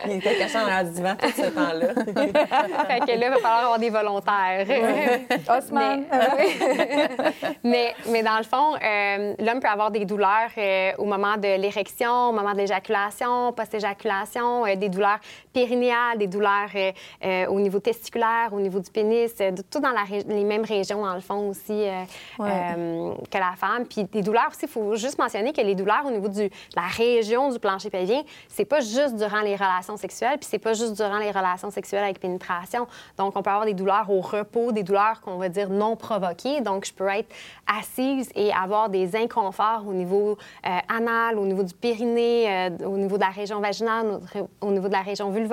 Il était caché dans le divan tout ce temps-là. fait que là, il va falloir avoir des volontaires. Osman. Mais, mais, mais dans le fond, euh, l'homme peut avoir des douleurs euh, au moment de l'érection, au moment de l'éjaculation, post-éjaculation, euh, des douleurs périnéales, des douleurs euh, euh, au niveau testiculaire, au niveau du pénis, euh, de- tout dans la les mêmes régions, dans le fond, aussi, euh, Ouais. que la femme. Puis des douleurs aussi, il faut juste mentionner que les douleurs au niveau du, de la région du plancher pelvien, c'est pas juste durant les relations sexuelles, puis c'est pas juste durant les relations sexuelles avec pénétration. Donc, on peut avoir des douleurs au repos, des douleurs qu'on va dire non provoquées. Donc, je peux être assise et avoir des inconforts au niveau euh, anal, au niveau du périnée, euh, au niveau de la région vaginale, au au niveau de la région vulvaire.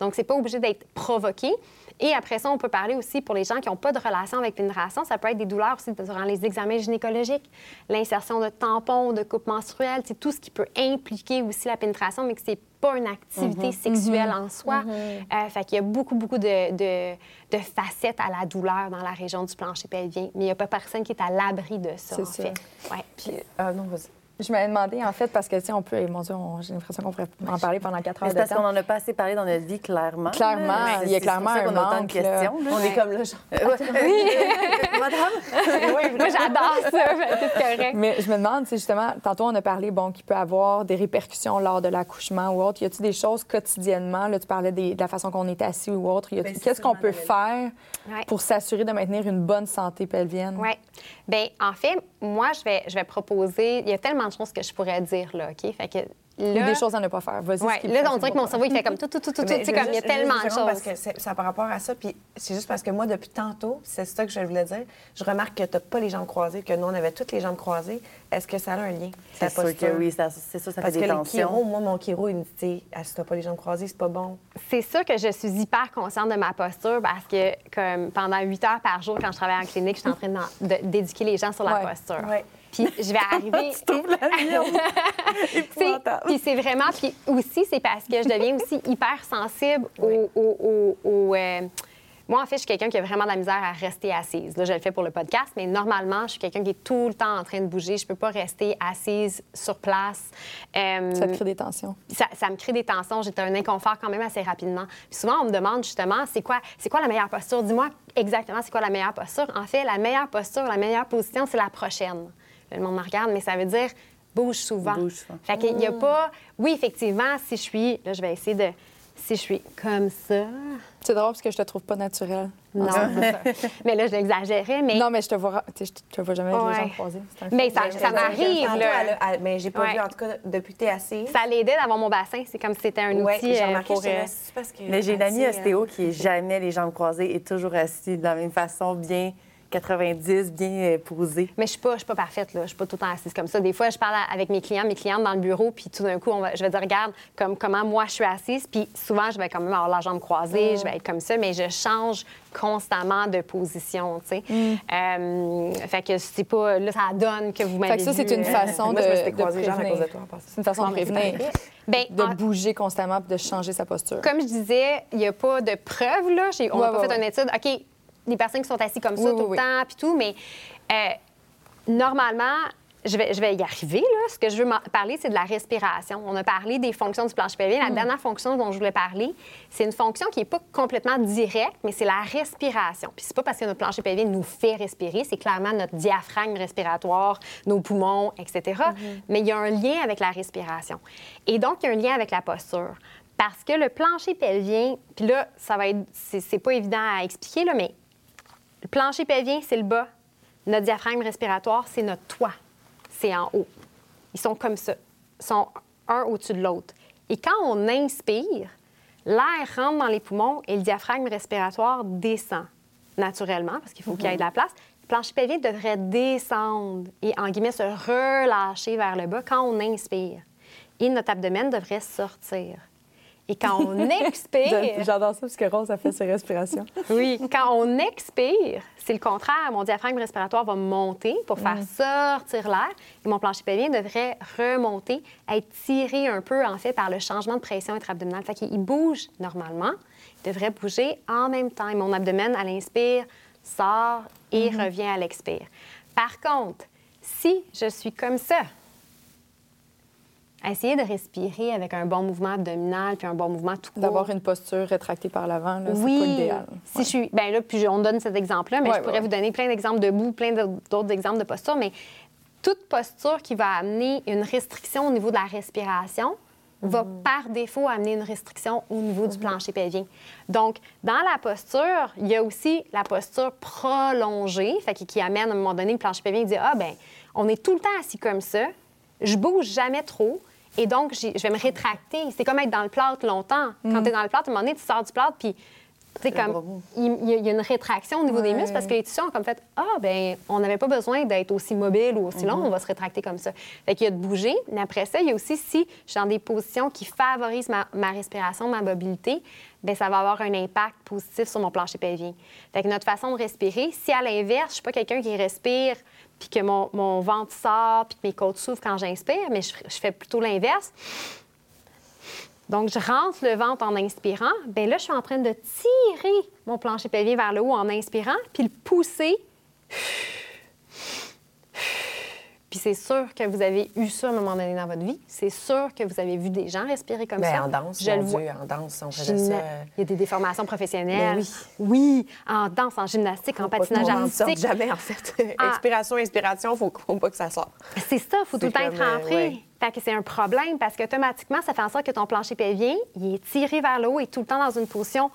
Donc, c'est pas obligé d'être provoqué. Et après ça, on peut parler aussi pour les gens qui n'ont pas de relation avec pénétration, ça peut être des douleurs aussi durant les examens gynécologiques, l'insertion de tampons, de coupes menstruelles, c'est tout ce qui peut impliquer aussi la pénétration, mais que c'est pas une activité sexuelle en soi. Euh, fait qu'il y a beaucoup, beaucoup de, de- de facettes à la douleur dans la région du plancher pelvien, mais il n'y a pas personne qui est à l'abri de ça, C'est en ça. fait. Ouais. Puis, ah non, vas-y. Je m'avais demandé, en fait, parce que, tu sais, on peut, mon Dieu, on- j'ai l'impression qu'on pourrait en parler pendant quatre heures c'est de parce qu'on n'en a pas assez parlé dans notre vie, clairement. Clairement, là. il y a clairement un a de manque, questions. là. On est comme là, genre. [laughs] [laughs] Madame? Moi, j'adore ça, [laughs] c'est correct. Mais je me demande, c'est justement, tantôt on a parlé, bon, qu'il peut avoir des répercussions lors de l'accouchement ou autre. Y a-t-il des choses quotidiennement? Là, tu parlais des- de la façon qu'on est assis ou autre. Ben, Qu'est-ce qu'on peut faire Ouais. pour s'assurer de maintenir une bonne santé pelvienne? Oui. Bien, en fait, moi, je vais, je vais proposer. Il y a tellement de choses que je pourrais dire, là, OK? Fait que Ou là. des choses à ne pas faire. Vas-y. Ouais, là, on dirait que mon cerveau, il fait comme tout, tout, tout, tout, Tu sais, comme il y a tellement de choses. Parce que c'est ça par rapport à ça, puis c'est juste parce que moi, depuis tantôt, c'est ça que je voulais dire, je remarque que tu n'as pas les jambes croisées, que nous, on avait toutes les jambes croisées. Est-ce que ça a un lien? C'est sûr que oui, ça- c'est sûr, ça Parce fait que des le chiro, tensions. moi, mon chiro, il me dit, tu ah, si t'as pas les jambes croisées, c'est pas bon? C'est sûr que je suis hyper consciente de ma posture parce que, comme pendant huit heures par jour, quand je travaille en clinique, je suis en train d'éduquer les gens sur la Ouais. posture. Ouais. Puis je vais [laughs] arriver. Tu trouves la. [laughs] Puis c'est vraiment. Puis aussi, c'est parce que je deviens aussi hyper sensible au. au- au- au, euh, moi, en fait, je suis quelqu'un qui a vraiment de la misère à rester assise. Là, je le fais pour le podcast, mais normalement, je suis quelqu'un qui est tout le temps en train de bouger. Je peux pas rester assise sur place. Euh, Ça te crée des tensions. ça, ça me crée des tensions. J'ai un inconfort quand même assez rapidement. Puis souvent, on me demande justement, c'est quoi, c'est quoi la meilleure posture? Dis-moi exactement c'est quoi la meilleure posture? En fait, la meilleure posture, la meilleure position, c'est la prochaine. Le monde me regarde, mais ça veut dire bouge souvent. Bouge souvent. Fait qu'il y a pas... Oui, effectivement, si je suis... Là, je vais essayer de... Si je suis comme ça... C'est drôle parce que je te trouve pas naturel. Non, c'est ça. Mais là, je l'exagérais, mais... Non, mais je te vois, je te vois jamais les Ouais. jambes croisées. C'est un Mais ça, ça m'arrive, là. mais j'ai pas Ouais. vu, en tout cas, depuis que t'es assise. Ça l'aidait d'avoir mon bassin. C'est comme si c'était un Ouais, outil j'ai euh, remarqué, pour... euh, parce que. Mais j'ai une amie ostéo qui est jamais les jambes croisées et toujours assise de la même façon, bien 90, bien euh, posée. Mais je suis pas, je suis pas parfaite là. Je suis pas tout le temps assise comme ça. Des fois, je parle avec mes clients, mes clientes dans le bureau, puis tout d'un coup, on va- je vais dire regarde comme comment moi je suis assise, puis souvent je vais quand même avoir la jambe croisée, je vais être comme ça, mais je change constamment de position, tu sais. Euh, fait que c'est pas là ça donne que vous m'avez Fait que ça, c'est une façon de. C'est une façon de prévenir. de en- bouger constamment de changer sa posture. comme je disais, il n'y a pas de preuves, là. On n'a Ouais, pas ouais, fait ouais. une étude. OK, des personnes qui sont assises comme ça Oui, tout oui, le temps, puis tout, mais euh, normalement, je vais, je vais y arriver. Là. Ce que je veux parler, c'est de la respiration. On a parlé des fonctions du plancher pelvien. La mm. dernière fonction dont je voulais parler, c'est une fonction qui n'est pas complètement directe, mais c'est la respiration. Puis c'est pas parce que notre plancher pelvien nous fait respirer, c'est clairement notre diaphragme respiratoire, nos poumons, etc. Mm-hmm. Mais il y a un lien avec la respiration. Et donc, il y a un lien avec la posture. Parce que le plancher pelvien, puis là, ça va être, c'est pas évident à expliquer, là, mais le plancher pelvien, c'est le bas. Notre diaphragme respiratoire, c'est notre toit. C'est en haut. Ils sont comme ça. Ils sont un au-dessus de l'autre. Et quand on inspire, l'air rentre dans les poumons et le diaphragme respiratoire descend naturellement, parce qu'il faut qu'il y ait de la place. Le plancher pelvien devrait descendre et, en guillemets, se relâcher vers le bas quand on inspire. Et notre abdomen devrait sortir. Et quand on [laughs] expire. J'adore ça parce que Rose a fait ses respirations. oui. Quand on expire, c'est le contraire. Mon diaphragme respiratoire va monter pour faire mm. sortir l'air et mon plancher pelvien devrait remonter, être tiré un peu, en fait, par le changement de pression intra-abdominale. Fait qu'il bouge normalement. Il devrait bouger en même temps. Et mon abdomen, à l'inspire, sort et mm-hmm. revient à l'expire. Par contre, si je suis comme ça, essayer de respirer avec un bon mouvement abdominal puis un bon mouvement tout court. D'avoir une posture rétractée par l'avant, c'est pas l'idéal. Si je suis, ben là, puis on donne cet exemple-là, mais je pourrais vous donner plein d'exemples debout, plein d'autres exemples de posture, mais toute posture qui va amener une restriction au niveau de la respiration va mhm. par défaut amener une restriction au niveau du mhm. plancher pelvien. Donc, dans la posture, il y a aussi la posture prolongée, fait, qui, amène à un moment donné le plancher pelvien dit Ah, ben on est tout le temps assis comme ça, je bouge jamais trop, et donc, je vais me rétracter. C'est comme être dans le plâtre longtemps. Quand mm. tu es dans le plâtre, à un moment donné, tu sors du plâtre, puis comme, il, y a une rétraction au niveau des muscles parce que les tissus ont comme fait Ah, ben on n'avait pas besoin d'être aussi mobile ou aussi long, mm-hmm. on va se rétracter comme ça. Fait qu'il y a de bouger, mais après ça, il y a aussi si je suis dans des positions qui favorisent ma, respiration, ma mobilité, bien, ça va avoir un impact positif sur mon plancher pelvien. Fait que notre façon de respirer, si à l'inverse, je suis pas quelqu'un qui respire puis que mon, mon, ventre sort, puis que mes côtes s'ouvrent quand j'inspire, mais je, fais plutôt l'inverse. Donc, je rentre le ventre en inspirant. Bien là, je suis en train de tirer mon plancher pelvien vers le haut en inspirant, puis le pousser c'est sûr que vous avez eu ça à un moment donné dans votre vie. C'est sûr que vous avez vu des gens respirer comme Bien, ça. En danse, je le vois. en danse, on faisait ça. Il y a des déformations professionnelles. oui. Oui, en danse, en gymnastique, en patinage artistique. jamais, en fait. [laughs] Ah. Expiration, inspiration, il faut, faut pas que ça sorte. C'est ça, il faut tout le temps être rentré. Euh, fait que c'est un problème parce qu'automatiquement, ça fait en sorte que ton plancher pelvien, il est tiré vers le haut et tout le temps dans une position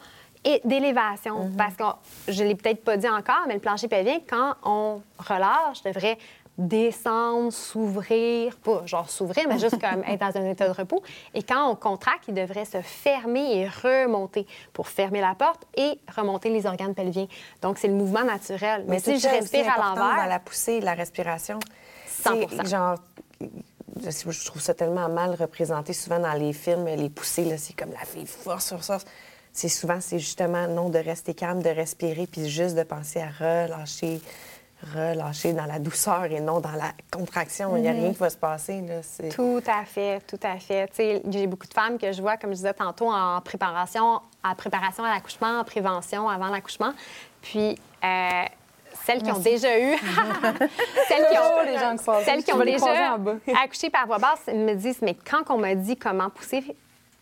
d'élévation. Mm-hmm. Parce que je ne l'ai peut-être pas dit encore, mais le plancher pelvien, quand on relâche, devrait descendre, s'ouvrir, pas genre s'ouvrir, mais juste comme être dans un état de repos. Et quand on contracte, il devrait se fermer et remonter pour fermer la porte et remonter les organes pelviens. Donc, c'est le mouvement naturel. Mais, si je respire à l'envers... dans la poussée, la respiration, 100 genre, je trouve ça tellement mal représenté souvent dans les films, les poussées, c'est comme la fille force sur ça. C'est souvent, c'est justement non de rester calme, de respirer, puis juste de penser à relâcher, relâcher dans la douceur et non dans la contraction. Il n'y a rien mhm. qui va se passer. Là. Tout à fait, tout à fait. J'ai beaucoup de femmes que je vois, comme je disais tantôt, en préparation, en préparation à l'accouchement, en prévention avant l'accouchement. Puis, euh, celles qui ont déjà eu, [laughs] celles qui ont, les gens celles qui ont déjà accouché par voie basse me disent, mais quand on m'a dit comment pousser,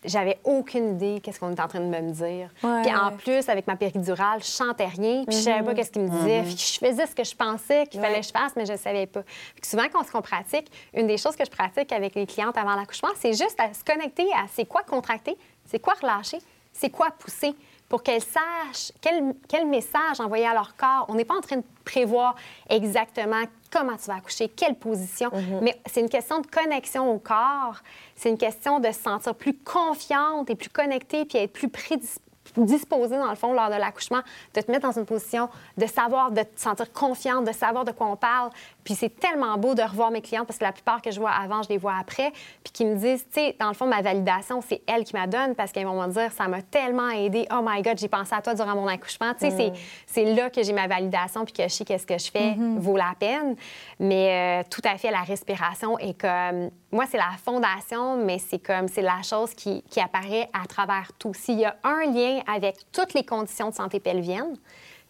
j'avais aucune idée qu'est-ce qu'on était en train de me dire. Puis en plus, avec ma péridurale, je chantais rien, puis je savais pas mhm. qu'est-ce qu'il me disait. Mhm. je faisais ce que je pensais qu'il fallait que je fasse, mais je ne savais pas. Puis souvent, quand on pratique, une des choses que je pratique avec les clientes avant l'accouchement, c'est juste à se connecter à c'est quoi contracter, c'est quoi relâcher, c'est quoi pousser pour qu'elles sachent quel, quel, message envoyer à leur corps. On n'est pas en train de prévoir exactement comment tu vas accoucher, quelle position, mhm. mais c'est une question de connexion au corps. C'est une question de se sentir plus confiante et plus connectée, puis être plus prédisposée disposer, dans le fond, lors de l'accouchement, de te mettre dans une position de savoir, de te sentir confiante, de savoir de quoi on parle. Puis c'est tellement beau de revoir mes clientes parce que la plupart que je vois avant, je les vois après. Puis qui me disent, tu sais, dans le fond, ma validation, c'est elle qui m'a donne parce qu'elles vont me dire, ça m'a tellement aidé. Oh my God, j'ai pensé à toi durant mon accouchement. Tu sais, c'est mm. là que j'ai ma validation puis que je sais qu'est-ce que je fais mm-hmm. vaut la peine. Mais euh, tout à fait, la respiration est comme moi, c'est la fondation, mais c'est comme, c'est la chose qui, qui, apparaît à travers tout. S'il y a un lien avec toutes les conditions de santé pelvienne,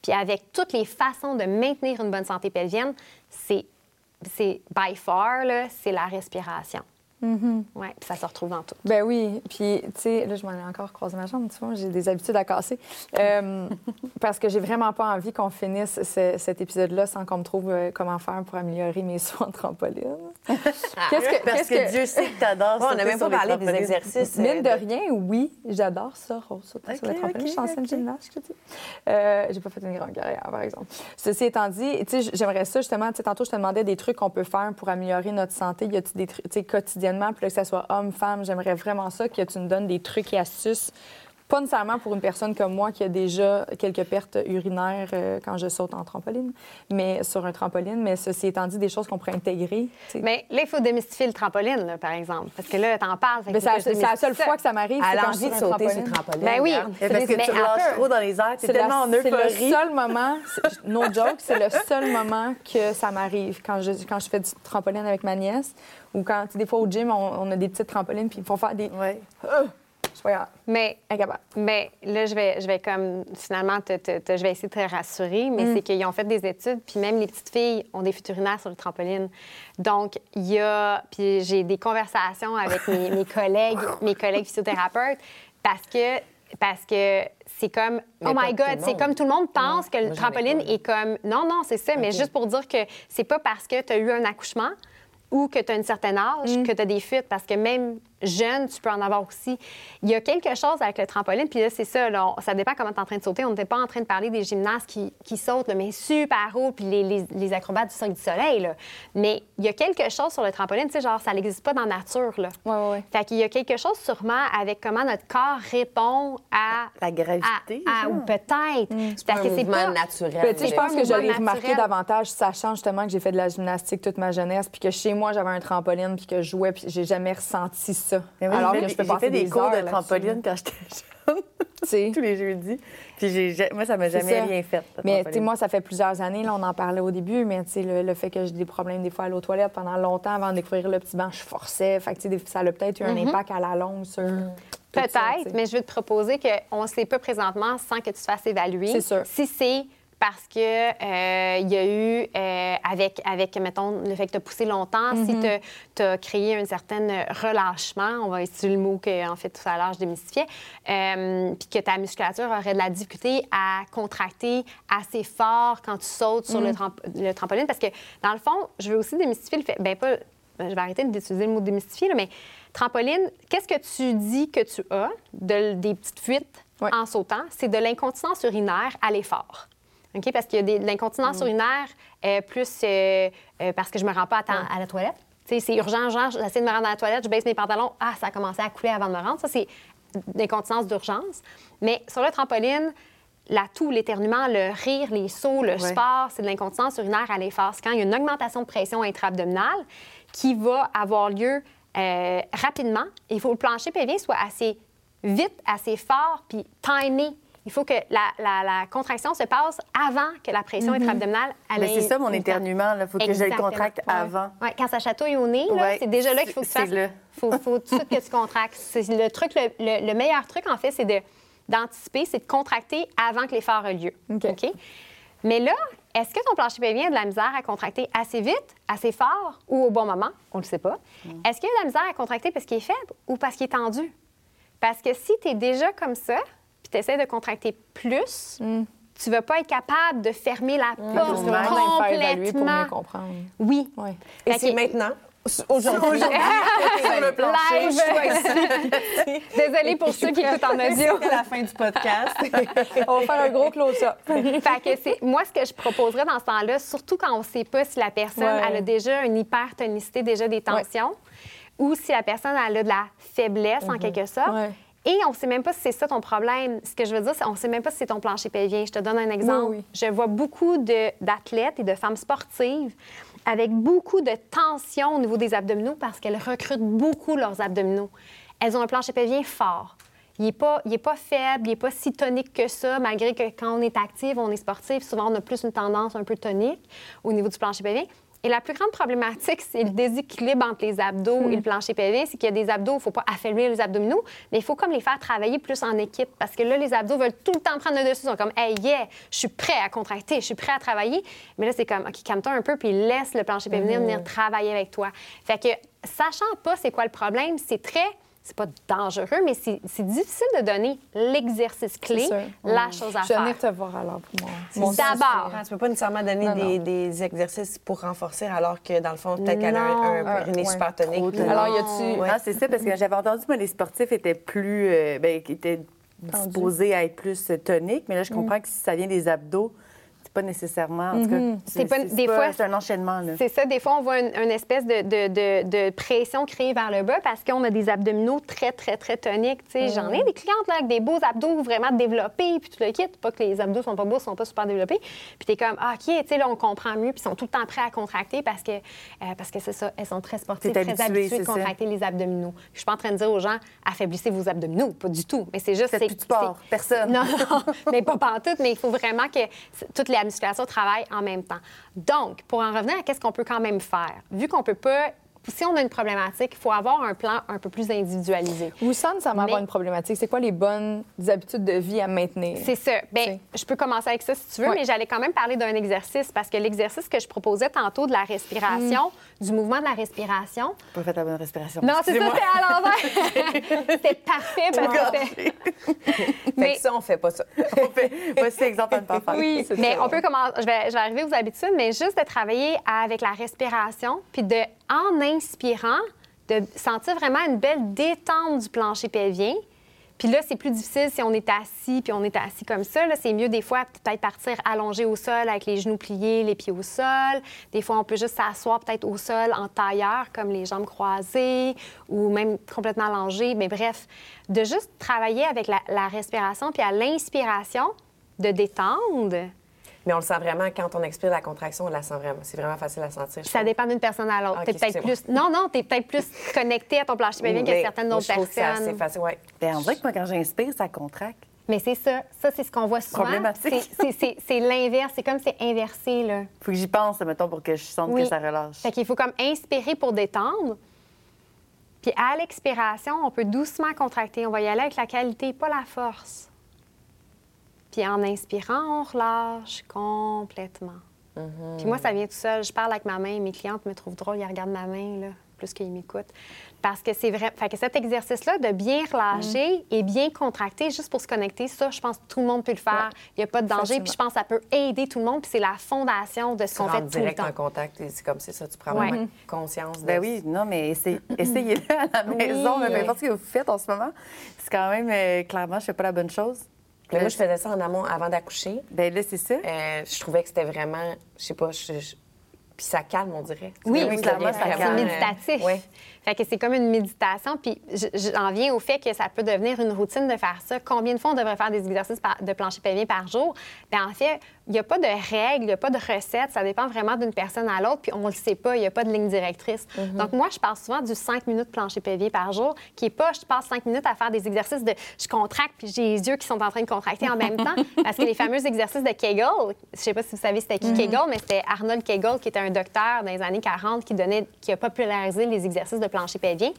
puis avec toutes les façons de maintenir une bonne santé pelvienne, c'est c'est by far, c'est la respiration. Mm-hmm. Oui, puis ça se retrouve dans tout. Ben oui. Puis, tu sais, là, je m'en ai encore croisé ma jambe, tu vois, j'ai des habitudes à casser. Euh, [laughs] parce que j'ai vraiment pas envie qu'on finisse ce- cet épisode-là sans qu'on me trouve euh, comment faire pour améliorer mes [laughs] sauts en trampoline. Qu'est-ce que. Parce qu'est-ce que, Dieu sait que t'adores Ouais, on n'a même pas parlé des exercices. euh, Mine de rien, oui, j'adore ça, Rose, sur le Ok, trampoline. ok, je suis ancienne ok. gymnaste, je te dis. Euh, j'ai pas fait une grande carrière, par exemple. Ceci étant dit, tu sais, j'aimerais ça, justement, tu sais, tantôt, je te demandais des trucs qu'on peut faire pour améliorer notre santé. Y a-tu des trucs, tu sais, quotidiennement, puis que ce soit homme, femme, j'aimerais vraiment ça, que tu nous donnes des trucs et astuces. Pas nécessairement pour une personne comme moi qui a déjà quelques pertes urinaires euh, quand je saute en trampoline, mais sur un trampoline. Mais ceci étant dit, des choses qu'on pourrait intégrer. Mais là, il faut démystifier le trampoline, là, par exemple. Parce que là, t'en parles. c'est la, la seule ça. fois que ça m'arrive. Elle c'est a quand je envie de suis sur un sauter sur le trampoline. Ben oui. Parce que Mais tu lâches trop dans les airs, t'es C'est tellement en la- c'est le euphorie. seul moment, no joke, c'est le seul moment que ça m'arrive quand je, quand je fais du trampoline avec ma nièce ou quand, des fois au gym, on, on a des petites trampolines puis il faut faire des. Ouais. Je Mais. Mais là, je vais, je vais comme finalement, te, te- te- je vais essayer de te rassurer, mais c'est qu'ils ont fait des études, puis même les petites filles ont des fuites urinaires sur le trampoline. Donc, il y a, puis j'ai des conversations avec mes, mes [laughs] collègues, mes collègues physiothérapeutes, parce que parce que c'est comme Mais oh my god, c'est comme tout le monde pense que le trampoline est comme non non, c'est ça, mais juste pour dire que c'est pas parce que tu as eu un accouchement ou que tu as un certain âge que tu as des fuites parce que même jeune, tu peux en avoir aussi. Il y a quelque chose avec le trampoline, puis là, c'est ça, là, on- ça dépend comment tu es en train de sauter. On n'était pas en train de parler des gymnastes qui, qui sautent, là, mais super haut, puis les, les- les acrobates du Cirque du Soleil. Là. Mais il y a quelque chose sur le trampoline, tu sais, genre, ça n'existe pas dans la nature. Là. Ouais, ouais, ouais. Fait qu'il y a quelque chose sûrement avec comment notre corps répond à. La gravité, à- ou peut-être. C'est Parce un que c'est mouvement pas. naturel. Sais, je pense que je l'ai remarqué davantage, sachant justement que j'ai fait de la gymnastique toute ma jeunesse, puis que chez moi, j'avais un trampoline, puis que je jouais, puis j'ai jamais ressenti ça. Mais moi, Alors j'ai que fait- je peux passer des, cours de trampoline quand j'étais jeune, [laughs] tous les jeudis. Puis j'ai- moi, ça m'a jamais ça. rien fait. Mais tu sais, moi, ça fait plusieurs années, là, on en parlait au début, mais tu sais, le, le fait que j'ai des problèmes des fois à aller aux toilettes pendant longtemps avant de découvrir le petit banc, je forçais. Fait que, tu sais, des- ça a peut-être eu un impact à la longue sur. sais. Peut-être, mais je veux te proposer qu'on ne sait pas présentement sans que tu te fasses évaluer. C'est sûr. Si c'est parce que euh, il y a eu, euh, avec, avec, mettons, le fait que tu as poussé longtemps, si Mm-hmm. tu as créé un certain relâchement, on va utiliser le mot que, en fait, tout à l'heure, je démystifiais, euh, puis que ta musculature aurait de la difficulté à contracter assez fort quand tu sautes sur Mm. le, tramp- le trampoline. Parce que, dans le fond, je veux aussi démystifier le fait, ben pas, je vais arrêter d'utiliser le mot démystifier, là, mais trampoline, qu'est-ce que tu dis que tu as de, des petites fuites en sautant? C'est de l'incontinence urinaire à l'effort. OK? Parce qu'il y a des- de l'incontinence urinaire euh, plus euh, euh, parce que je me rends pas à temps à la toilette. C'est urgent, genre, j'essaie de me rendre à la toilette, je baisse mes pantalons, ah, ça a commencé à couler avant de me rendre. Ça, c'est l'incontinence d'urgence. Mais sur le trampoline, la toux, l'éternuement, le rire, les sauts, le sport, c'est de l'incontinence urinaire à l'effort. C'est quand il y a une augmentation de pression intra-abdominale qui va avoir lieu euh, rapidement. Il faut que le plancher pelvien soit assez vite, assez fort, puis timé. Il faut que la, la- la contraction se passe avant que la pression intra-abdominale Mais c'est ça, mon éternuement. Il faut que je le contracte avant. Ouais, quand ça chatouille au nez, Ouais, c'est déjà là qu'il faut que tu fasses. là. faut, faut tout de suite que tu contractes. Le truc, le, le- le meilleur truc, en fait, c'est de- d'anticiper, c'est de contracter avant que l'effort ait lieu. OK. Mais là, est-ce que ton plancher pelvien a de la misère à contracter assez vite, assez fort ou au bon moment? On ne le sait pas. Mm. Est-ce qu'il a de la misère à contracter parce qu'il est faible ou parce qu'il est tendu? Parce que si tu es déjà comme ça, puis tu essaies de contracter plus, tu ne vas pas être capable de fermer la porte pour complètement. mieux comprendre. Oui. Ouais. Et c'est maintenant, aujourd'hui, [laughs] sur le plancher. Live. [laughs] Désolée pour ceux qui écoutent en audio. C'est [laughs] la fin du podcast. On va faire un gros close-up. Fait que c'est moi ce que je proposerais dans ce temps-là, surtout quand on ne sait pas si la personne Ouais. elle a déjà une hypertonicité, déjà des tensions, ou si la personne elle a de la faiblesse en quelque sorte. Ouais. Et on ne sait même pas si c'est ça ton problème. Ce que je veux dire, c'est qu'on ne sait même pas si c'est ton plancher pelvien. Je te donne un exemple. Oui, oui. Je vois beaucoup d'athlètes et de femmes sportives avec beaucoup de tension au niveau des abdominaux parce qu'elles recrutent beaucoup leurs abdominaux. Elles ont un plancher pelvien fort. Il n'est pas, il est pas faible, il n'est pas si tonique que ça, malgré que quand on est active, on est sportif, souvent on a plus une tendance un peu tonique au niveau du plancher pelvien. Et la plus grande problématique, c'est le déséquilibre entre les abdos et le plancher pelvien. C'est qu'il y a des abdos, il ne faut pas affaiblir les abdominaux, mais il faut comme les faire travailler plus en équipe. Parce que là, les abdos veulent tout le temps prendre le dessus. Ils sont comme, hey, yeah, je suis prêt à contracter, je suis prêt à travailler. Mais là, c'est comme, OK, calme-toi un peu, puis laisse le plancher pelvien venir travailler avec toi. Fait que, sachant pas c'est quoi le problème, c'est très c'est pas dangereux, mais c'est difficile de donner l'exercice clé, la chose à faire. Je venir te voir alors pour moi. D'abord. Tu peux pas nécessairement donner des, exercices pour renforcer alors que dans le fond, peut-être qu'elle a un, un super tonique. Alors, y a-tu. Ah, c'est ça, parce que j'avais entendu que les sportifs étaient plus. Euh, ben, étaient disposés à être plus toniques, mais là, je comprends que si ça vient des abdos, pas nécessairement. En tout cas, mhm. c'est pas, des fois, c'est un enchaînement. C'est ça. Des fois, on voit une, espèce de, de, de, pression créée vers le bas parce qu'on a des abdominaux très, très, très toniques. J'en ai des clientes là, avec des beaux abdos vraiment développés, puis tout le kit. Pas que les abdos sont pas beaux, sont pas super développés. Puis tu es comme, ah, OK, là, on comprend mieux, puis ils sont tout le temps prêts à contracter parce que, euh, parce que c'est ça, elles sont très sportives, très habituées de contracter les abdominaux. Je suis pas en train de dire aux gens, affaiblissez vos abdominaux, pas du tout. Mais c'est juste. C'est plus de sport, personne. Non, non, [laughs] mais pas tout. mais il faut vraiment que toutes les la en même temps. Donc, pour en revenir à qu'est-ce qu'on peut quand même faire, vu qu'on peut pas si on a une problématique, il faut avoir un plan un peu plus individualisé. Ou sans nécessairement avoir une problématique, c'est quoi les bonnes habitudes de vie à maintenir? C'est ça. Bien, je peux commencer avec ça si tu veux, mais j'allais quand même parler d'un exercice parce que l'exercice que je proposais tantôt de la respiration, mm. du mouvement de la respiration. Pas fait la bonne respiration. Non, c'est ça, c'est à l'envers. [laughs] c'était parfait parce que mais ça, on fait pas ça. on fait... Voici l'exemple à ne pas faire. Oui, mais on peut commencer. Je vais, je vais arriver aux habitudes, mais juste de travailler avec la respiration puis de en inspirant, de sentir vraiment une belle détente du plancher pelvien. Puis là, c'est plus difficile si on est assis, puis on est assis comme ça. C'est mieux des fois peut-être partir allongé au sol avec les genoux pliés, les pieds au sol. Des fois, on peut juste s'asseoir peut-être au sol en tailleur, comme les jambes croisées, ou même complètement allongé. Mais bref, de juste travailler avec la, la respiration, puis à l'inspiration, de détendre, mais on le sent vraiment quand on expire la contraction, on la sent vraiment. C'est vraiment facile à sentir. Ça dépend d'une personne à l'autre. peut-être plus. Non, non, tu es peut-être plus connecté à ton plancher pelvien que certaines autres personnes. C'est facile, oui. Ben, on dirait que moi, quand j'inspire, ça contracte. Mais c'est ça. Ça, c'est ce qu'on voit souvent. Problématique. C'est l'inverse. C'est comme c'est inversé, là. Faut que j'y pense, mettons, pour que je sente que ça relâche. Fait qu'il faut comme inspirer pour détendre. Puis à l'expiration, on peut doucement contracter. On va y aller avec la qualité, pas la force. Puis en inspirant, on relâche complètement. Puis moi, ça vient tout seul. Je parle avec ma main, mes clientes me trouvent drôle, ils regardent ma main, là, plus qu'ils m'écoutent. Parce que c'est vrai. Fait que cet exercice-là de bien relâcher mm. et bien contracter juste pour se connecter, ça, je pense que tout le monde peut le faire. Il n'y a pas de danger. Puis je pense que ça peut aider tout le monde. Puis c'est la fondation de ce qu'on fait tout direct le temps. en contact, c'est comme c'est ça. Tu prends vraiment conscience de Ben oui, non, mais essayez-le à la maison, peu importe ce que vous faites en ce moment. C'est quand même, euh, clairement, je ne fais pas la bonne chose. Mais moi, je faisais ça en amont avant d'accoucher. Ben là, c'est ça. Euh, je trouvais que c'était vraiment, je sais pas, je, puis ça calme, on dirait. Oui, oui clairement, ça calme. C'est méditatif. Oui. Fait que c'est comme une méditation. Puis j'en viens au fait que ça peut devenir une routine de faire ça. Combien de fois on devrait faire des exercices de plancher pelvien par jour? Bien, en fait, il n'y a pas de règles, il n'y a pas de recettes. Ça dépend vraiment d'une personne à l'autre. Puis on ne le sait pas, il n'y a pas de ligne directrice. Mm-hmm. Donc, moi, je parle souvent du 5 minutes plancher pelvien par jour, qui n'est pas je passe 5 minutes à faire des exercices de je contracte, puis j'ai les yeux qui sont en train de contracter en même temps. [laughs] Parce que les fameux exercices de Kegel, je ne sais pas si vous savez c'était qui mm-hmm. Kegel, mais c'était Arnold Kegel, qui était un docteur dans les années 40 qui, donnait, qui a popularisé les exercices de plancher pelvien.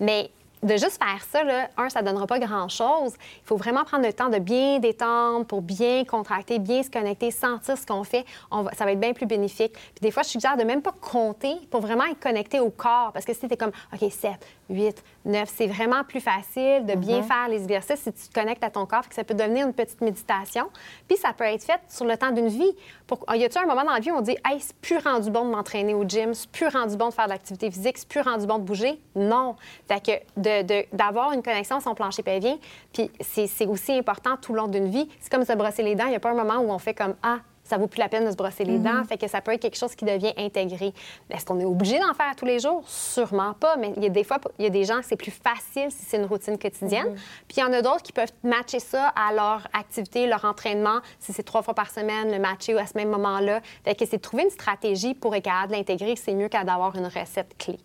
Mais de juste faire ça, un, ça ne donnera pas grand-chose. Il faut vraiment prendre le temps de bien détendre pour bien contracter, bien se connecter, sentir ce qu'on fait. Ça va être bien plus bénéfique. Puis des fois, je suggère de même pas compter pour vraiment être connecté au corps. Parce que si tu comme, OK, 7, 8, 9, c'est vraiment plus facile de bien mm-hmm. faire les exercices si tu te connectes à ton corps. Que ça peut devenir une petite méditation. Puis ça peut être fait sur le temps d'une vie. Pour... Y a-t-il un moment dans la vie où on dit, hey, c'est plus rendu bon de m'entraîner au gym, c'est plus rendu bon de faire de l'activité physique, c'est plus rendu bon de bouger? Non. Fait que de d'avoir une connexion à son plancher pelvien. Puis c'est aussi important tout le long d'une vie. C'est comme se brosser les dents. Il n'y a pas un moment où on fait comme Ah, ça vaut plus la peine de se brosser les dents. Mhm. Fait que ça peut être quelque chose qui devient intégré. Est-ce qu'on est obligé d'en faire tous les jours? Sûrement pas, mais il y a des fois, il y a des gens, c'est plus facile si c'est une routine quotidienne. Mhm. Puis il y en a d'autres qui peuvent matcher ça à leur activité, leur entraînement, si c'est trois fois par semaine, le matcher à ce même moment-là. Fait que c'est de trouver une stratégie pour être capable de l'intégrer, c'est mieux qu'à d'avoir une recette clé.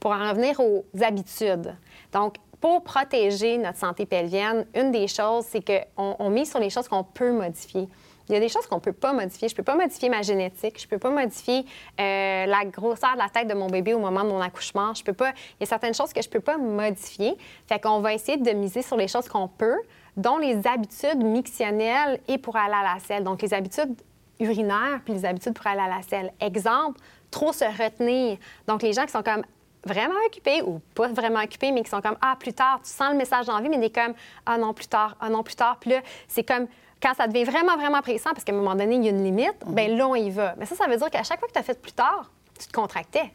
Pour en revenir aux habitudes. Donc, pour protéger notre santé pelvienne, une des choses, c'est qu'on on mise sur les choses qu'on peut modifier. Il y a des choses qu'on ne peut pas modifier. Je ne peux pas modifier ma génétique. Je ne peux pas modifier euh, la grosseur de la tête de mon bébé au moment de mon accouchement. Je peux pas... Il y a certaines choses que je ne peux pas modifier. Fait qu'on va essayer de miser sur les choses qu'on peut, dont les habitudes mictionnelles et pour aller à la selle. Donc, les habitudes urinaires puis les habitudes pour aller à la selle. Exemple, trop se retenir. Donc, les gens qui sont comme vraiment occupés ou pas vraiment occupés, mais qui sont comme Ah, plus tard, tu sens le message d'envie, mais des comme Ah non, plus tard, ah non, plus tard. Puis là, c'est comme quand ça devient vraiment, vraiment pressant, parce qu'à un moment donné, il y a une limite, mm bien là, on y va. Mais ça, ça veut dire qu'à chaque fois que tu as fait plus tard, tu te contractais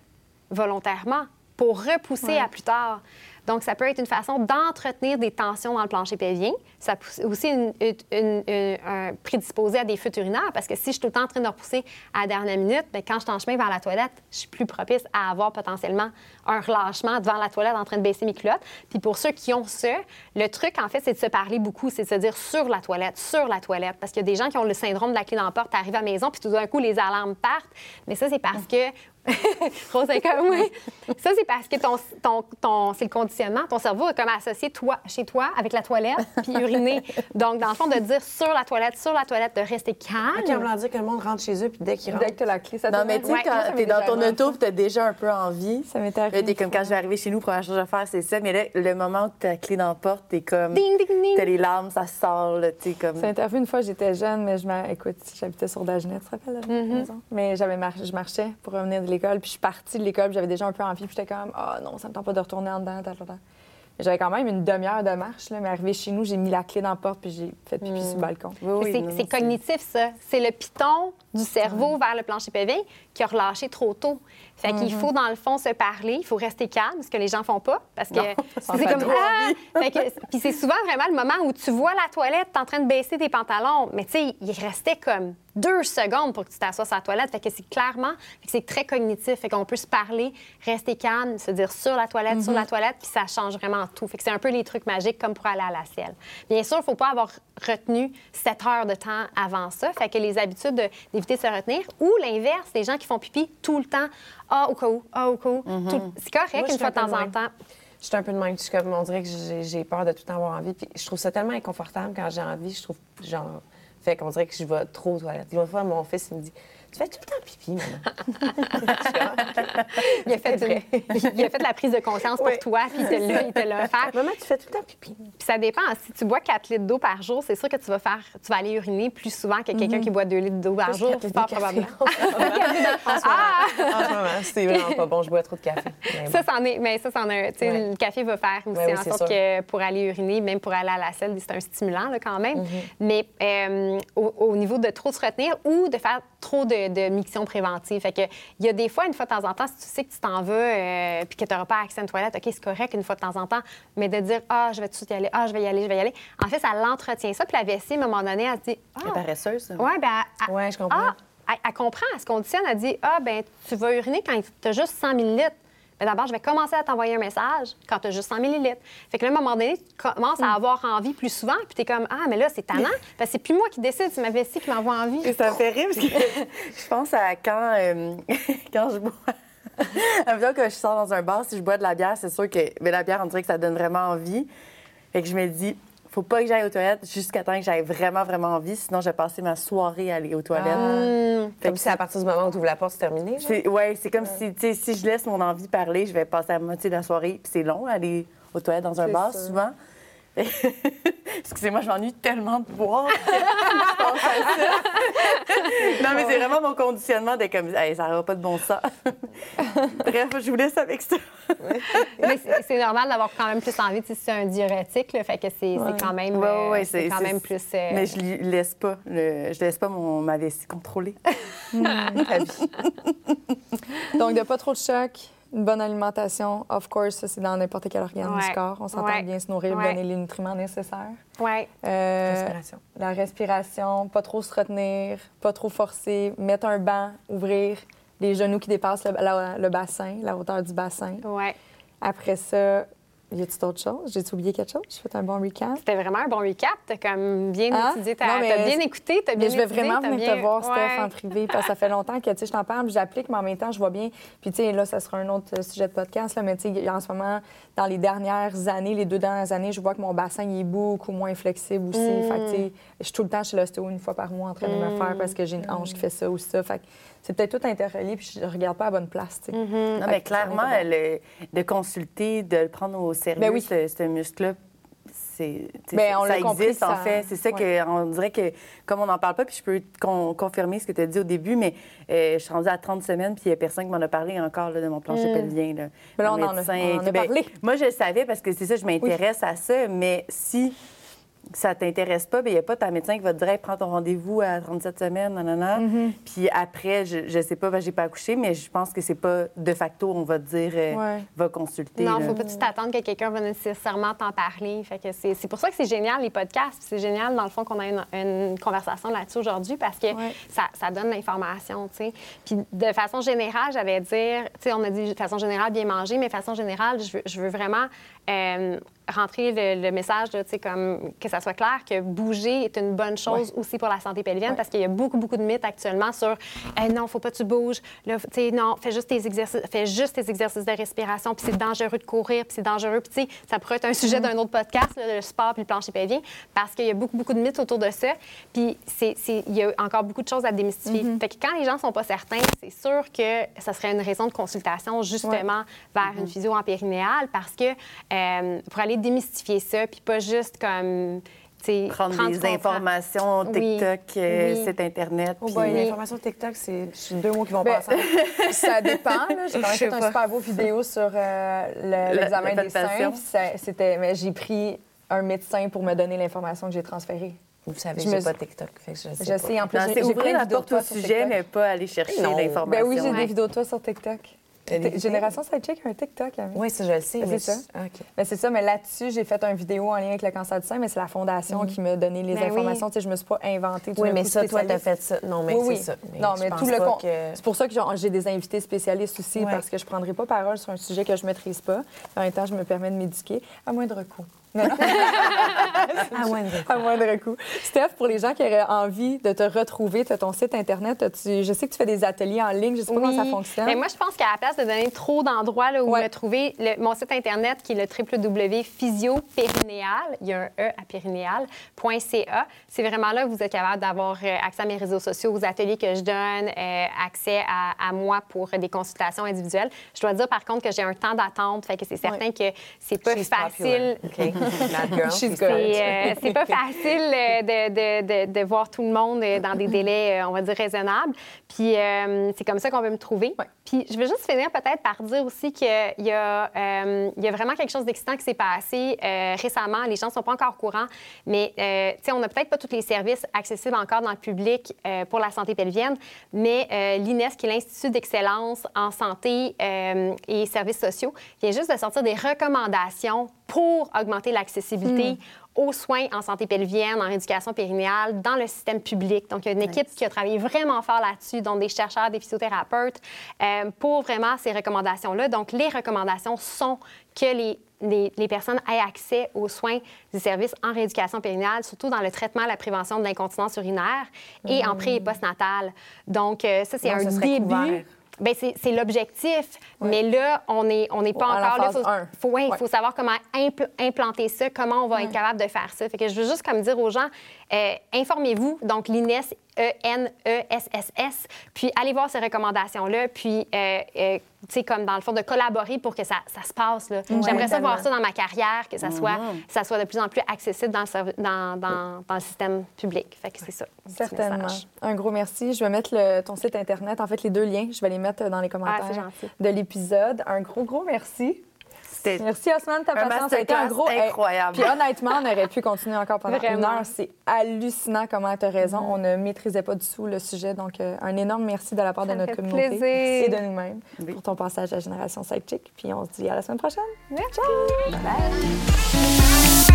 volontairement pour repousser à plus tard. Donc, ça peut être une façon d'entretenir des tensions dans le plancher pelvien. Ça peut aussi une, un prédisposé à des fuites urinaires parce que si je suis tout le temps en train de repousser à la dernière minute, bien, quand je suis en chemin vers la toilette, je suis plus propice à avoir potentiellement un relâchement devant la toilette en train de baisser mes culottes. Puis pour ceux qui ont ça, le truc, en fait, c'est de se parler beaucoup, c'est de se dire sur la toilette, sur la toilette. Parce qu'il y a des gens qui ont le syndrome de la clé dans la porte, arrivent à la maison, puis tout d'un coup, les alarmes partent. Mais ça, c'est parce que Rose est comme, oui. Ça, c'est parce que ton, ton, ton c'est le conditionnement. Ton cerveau est comme associé toi, chez toi avec la toilette puis uriner. Donc, dans le fond, de dire sur la toilette, sur la toilette, de rester calme. OK, on dire que le monde rentre chez eux puis dès qu'ils rentrent. Dès que tu as la clé, ça Non, mais tu sais, quand t'es dans ton auto tu as déjà un peu envie. Ça m'est arrivé. T'es comme quand je vais arriver chez nous, première chose à faire, c'est ça. Mais là, le moment où tu as la clé dans la porte, t'es comme. Ding, ding, ding. T'as les larmes, ça sort, tu sais, comme. Ça m'est arrivé une fois, j'étais jeune, mais je écoute, j'habitais sur Dagenet, tu te rappelles, la mm-hmm. maison? Mais j'avais je marchais pour revenir de l'école, puis je suis partie de l'école, j'avais déjà un peu envie, puis j'étais comme, ah oh, non, ça me tente pas de retourner en dedans, J'avais quand même une demi-heure de marche, là, mais arrivé chez nous, j'ai mis la clé dans la porte puis j'ai fait pipi sur le mm. balcon. c'est cognitif, ça. C'est le piton du cerveau vers le plancher PV qui a relâché trop tôt. Fait qu'il mhm. faut, dans le fond, se parler. Il faut rester calme, ce que les gens font pas. Parce que [laughs] c'est comme. Ah! [laughs] Puis c'est souvent vraiment le moment où tu vois la toilette, tu es en train de baisser tes pantalons. Mais tu sais, il restait comme deux secondes pour que tu t'assoies sur la toilette. Fait que c'est clairement, c'est très cognitif. Fait qu'on peut se parler, rester calme, se dire sur la toilette, sur la mhm. toilette, puis ça change vraiment tout. Fait que c'est un peu les trucs magiques comme pour aller à la selle. Bien sûr, il faut pas avoir retenu sept heures de temps avant ça. Fait que les habitudes d'éviter de se retenir. Ou l'inverse, les gens qui font pipi tout le temps ah, au cas où, ah, au cas où. Mhm. C'est correct une fois de temps en temps. Je suis un peu de même. Je comme, on dirait que j'ai peur de tout avoir envie. Puis je trouve ça tellement inconfortable quand j'ai envie. Je trouve, genre, fait qu'on dirait que je vais trop aux toilettes. Une fois, mon fils, il me dit tu fais tout le temps pipi, maman. [laughs] il, a fait il a fait la prise de conscience pour toi, puis il te l'a offert. [laughs] Maman, tu fais tout le temps pipi. Puis ça dépend. Si tu bois 4 litres d'eau par jour, c'est sûr que tu vas faire, tu vas aller uriner plus souvent que quelqu'un mhm. qui boit 2 litres d'eau par jour. C'est pas probablement. [laughs] ah! En ce moment, c'est vraiment pas bon. Je bois trop de café. Ça, c'en est. Mais ça, c'en est. Le café va faire aussi en sorte que pour aller uriner, même pour aller à la selle, c'est un stimulant quand même. Mhm. Mais euh, au, au, niveau de trop se retenir ou de faire trop de de, miction préventive. Fait que, il y a des fois, une fois de temps en temps, si tu sais que tu t'en veux euh, puis que tu n'auras pas accès à une toilette, OK, c'est correct une fois de temps en temps, mais de dire, ah, je vais tout de suite y aller, ah, je vais y aller, je vais y aller. En fait, ça l'entretient ça. Puis la vessie, à un moment donné, elle se dit, ah. Elle est paresseuse. Oui, bien. Ouais, je comprends. Ah, elle, comprend, elle se conditionne, elle dit, ah, ben tu vas uriner quand tu as juste 100 millilitres. D'abord, je vais commencer à t'envoyer un message quand tu as juste 100 millilitres. Fait que là, à un moment donné, tu commences à hmm. avoir envie plus souvent, puis tu es comme Ah, mais là, c'est tannant. [laughs] que c'est plus moi qui décide, c'est ma vessie qui m'envoie envie. Et ça me fait rire parce que [laughs] je pense à quand, euh, [laughs] quand je bois. Avant que je sors dans un bar, si je bois de la bière, c'est sûr que mais la bière, on dirait que ça donne vraiment envie. Fait que je me dis, faut pas que j'aille aux toilettes jusqu'à temps que j'aille vraiment, vraiment envie. Sinon, j'ai passé ma soirée à aller aux toilettes. Ah. Comme si à partir du moment où tu ouvres la porte, c'est terminé. Oui, c'est comme si, si je laisse mon envie parler, je vais passer à la moitié de la soirée. Puis c'est long, aller aux toilettes dans un bar, souvent. [laughs] Excusez-moi, je m'ennuie tellement de boire. [laughs] non, mais c'est vraiment mon conditionnement de comme, ça n'aura pas de bon sens. [laughs] Bref, je vous laisse avec ça. mais c'est normal d'avoir quand même plus envie. C'est un diurétique, fait que c'est quand même, euh, c'est quand même plus. Euh, mais je ne laisse pas, je laisse pas mon, ma vessie contrôler. Mmh, Donc, de pas trop de choc une bonne alimentation, of course, ça, c'est dans n'importe quel organe du corps. On s'entend bien se nourrir, donner les nutriments nécessaires. Oui. Euh, respiration. La respiration, pas trop se retenir, pas trop forcer, mettre un banc, ouvrir les genoux qui dépassent le, bassin, la hauteur du bassin. Oui. Après ça, Y a-t-il d'autres choses? J'ai-tu oublié quelque chose? J'ai fait un bon recap? C'était vraiment un bon recap. T'as comme bien Hein? étudié, t'as t'as bien écouté, t'as bien Mais je vais vraiment venir bien- te voir, Steph, Ouais. en privé, parce que ça fait longtemps que, tu sais, je t'en parle, j'applique, mais en même temps, je vois bien. Puis, tu sais, là, ça sera un autre euh, sujet de podcast, là, mais tu sais, en ce moment, dans les dernières années, les deux dernières années, je vois que mon bassin, il est beaucoup moins flexible aussi. Mm. Fait que, tu sais, je suis tout le temps chez l'ostéo une fois par mois en train de me faire parce que j'ai une hanche qui fait ça ou ça. Fait que c'est peut-être tout interrelié, puis je regarde pas à la bonne place, tu sais. Non, mais clairement, le- de consulter, de le prendre au sérieux, Ben oui. ce, ce muscle-là, Ben, on ça compris, existe, en fait. C'est ça ouais. que, on dirait que, comme on n'en parle pas, puis je peux con- confirmer ce que tu as dit au début, mais euh, je suis rendue à 30 semaines, puis il n'y a personne qui m'en a parlé encore là, de mon plancher pelvien. Là. Ben là, on en a- médecin, on en a ben, parlé. Moi, je le savais parce que c'est ça, je m'intéresse à ça, mais si ça t'intéresse pas, ben, il n'y a pas ta médecin qui va te dire Hey, prends ton rendez-vous à 37 semaines, nanana. Mm-hmm. Puis après, je, je sais pas, ben, j'ai pas accouché, mais je pense que c'est pas de facto, on va te dire euh, Ouais. va consulter. Non, là. faut pas tu t'attendre que quelqu'un va nécessairement t'en parler. Fait que c'est c'est pour ça que c'est génial, les podcasts. C'est génial, dans le fond, qu'on a une, une conversation là-dessus aujourd'hui parce que Ouais. ça, ça donne l'information, tu sais. Puis de façon générale, j'allais dire, tu sais, on a dit de façon générale bien manger, mais de façon générale, je veux, je veux vraiment euh, rentrer le, le message, là, comme que ça soit clair que bouger est une bonne chose aussi pour la santé pelvienne parce qu'il y a beaucoup, beaucoup de mythes actuellement sur Eh, non, faut pas que tu bouges, là, non, fais juste tes exercices, fais juste tes exercices de respiration, puis c'est dangereux de courir, puis c'est dangereux, puis ça pourrait être un sujet d'un autre podcast, là, le sport puis le plancher pelvien, parce qu'il y a beaucoup, beaucoup de mythes autour de ça, puis il y a encore beaucoup de choses à démystifier. Fait que quand les gens sont pas certains, c'est sûr que ça serait une raison de consultation justement vers une physio en périnéale, parce que euh, pour aller démystifier ça, puis pas juste comme Prendre du des contrat. informations Oui. TikTok, euh, Oui. site Internet. Oh puis- boy, Oui. l'information TikTok, c'est deux mots qui vont Ben, pas ensemble. [laughs] Ça dépend. J'ai quand même fait un pas. super beau vidéo sur euh, le- l'examen la des seins. C'était, mais j'ai pris un médecin pour me donner l'information que j'ai transférée. Vous savez, Je me- pas TikTok, fait que je sais Je pas. sais, en plus, c'est ouvrir la porte au sujet, mais pas aller chercher l'information. Ben oui, j'ai Ouais. des vidéos de toi sur TikTok. Des? Génération Sidechick a un TikTok. Oui, ça, je le sais. Ben, mais c'est ça? je- Ah, OK. Ben, c'est ça, mais là-dessus, j'ai fait une vidéo en lien avec le cancer du sein, mais c'est la fondation qui m'a donné les Ben oui. informations. Tu sais, je me suis pas inventée. tout Oui, mais coup ça, toi, t'as spécialiste. fait ça. Non, mais oui, oui. c'est ça. non, mais tout le con- que- C'est pour ça que j'ai des invités spécialistes aussi, Ouais. parce que je ne prendrai pas parole sur un sujet que je ne maîtrise pas. En même temps, je me permets de m'éduquer à moindre coût. Ah, ouais, d'accord. à moindre coût. Steph, pour les gens qui auraient envie de te retrouver, tu as ton site Internet. as-tu- Je sais que tu fais des ateliers en ligne. Je ne sais pas comment ça fonctionne. Mais moi, je pense qu'à la place de donner trop d'endroits où Ouais. me trouver, le- mon site Internet qui est le www.physiopérinéal, il y a un E à périnéal.ca, c'est vraiment là que vous êtes capable d'avoir euh, accès à mes réseaux sociaux, aux ateliers que je donne, euh, accès à, à moi pour des consultations individuelles. Je dois dire, par contre, que j'ai un temps d'attente, fait que c'est certain que c'est pas facile. [laughs] C'est euh, c'est pas facile euh, de, de- de- de voir tout le monde euh, dans des délais, on va dire, raisonnables. Puis euh, c'est comme ça qu'on veut me trouver. Puis je veux juste finir peut-être par dire aussi qu'il y, euh, y a vraiment quelque chose d'excitant qui s'est passé euh, récemment. Les gens ne sont pas encore au courant, mais euh, tu sais, on n'a peut-être pas tous les services accessibles encore dans le public euh, pour la santé pelvienne, mais euh, l'INES, qui est l'Institut d'excellence en santé euh, et services sociaux, vient juste de sortir des recommandations pour augmenter l'accessibilité aux soins en santé pelvienne, en rééducation périnéale, dans le système public. Donc, il y a une équipe qui a travaillé vraiment fort là-dessus, dont des chercheurs, des physiothérapeutes, euh, pour vraiment ces recommandations-là. Donc, les recommandations sont que les, les, les personnes aient accès aux soins des services en rééducation périnéale, surtout dans le traitement, la prévention de l'incontinence urinaire et en pré et postnatal. Donc, euh, ça, c'est un ce début. couvert. Bien, c'est l'objectif, mais là, on n'est on n'est pas À la encore là. phase Faut, un. faut, ouais, Ouais. faut savoir comment impl- implanter ça, comment on va être capable de faire ça. Fait que je veux juste comme dire aux gens, euh, informez-vous. Donc, l'INES, E-N-E-S-S-S, puis allez voir ces recommandations-là, puis, euh, euh, tu sais, comme dans le fond, de collaborer pour que ça, ça se passe. là. J'aimerais ça voir ça dans ma carrière, que ça soit, ça soit de plus en plus accessible dans le, dans, dans, dans le système public. Fait que c'est ça. Certainement. Un gros merci. Je vais mettre le- ton site Internet, en fait, les deux liens, je vais les mettre dans les commentaires Ah, gentil. de l'épisode. Un gros, gros merci. C'était Merci, Osman, de ta patience. Ça a été un gros. incroyable. Puis honnêtement, on aurait pu continuer encore pendant une heure. C'est hallucinant comment tu as raison. On ne maîtrisait pas du tout le sujet. Donc, euh, un énorme merci de la part Ça de notre communauté plaisir. et de nous-mêmes Oui. pour ton passage à Génération Sidechick. Puis on se dit à la semaine prochaine. Merci. Bye.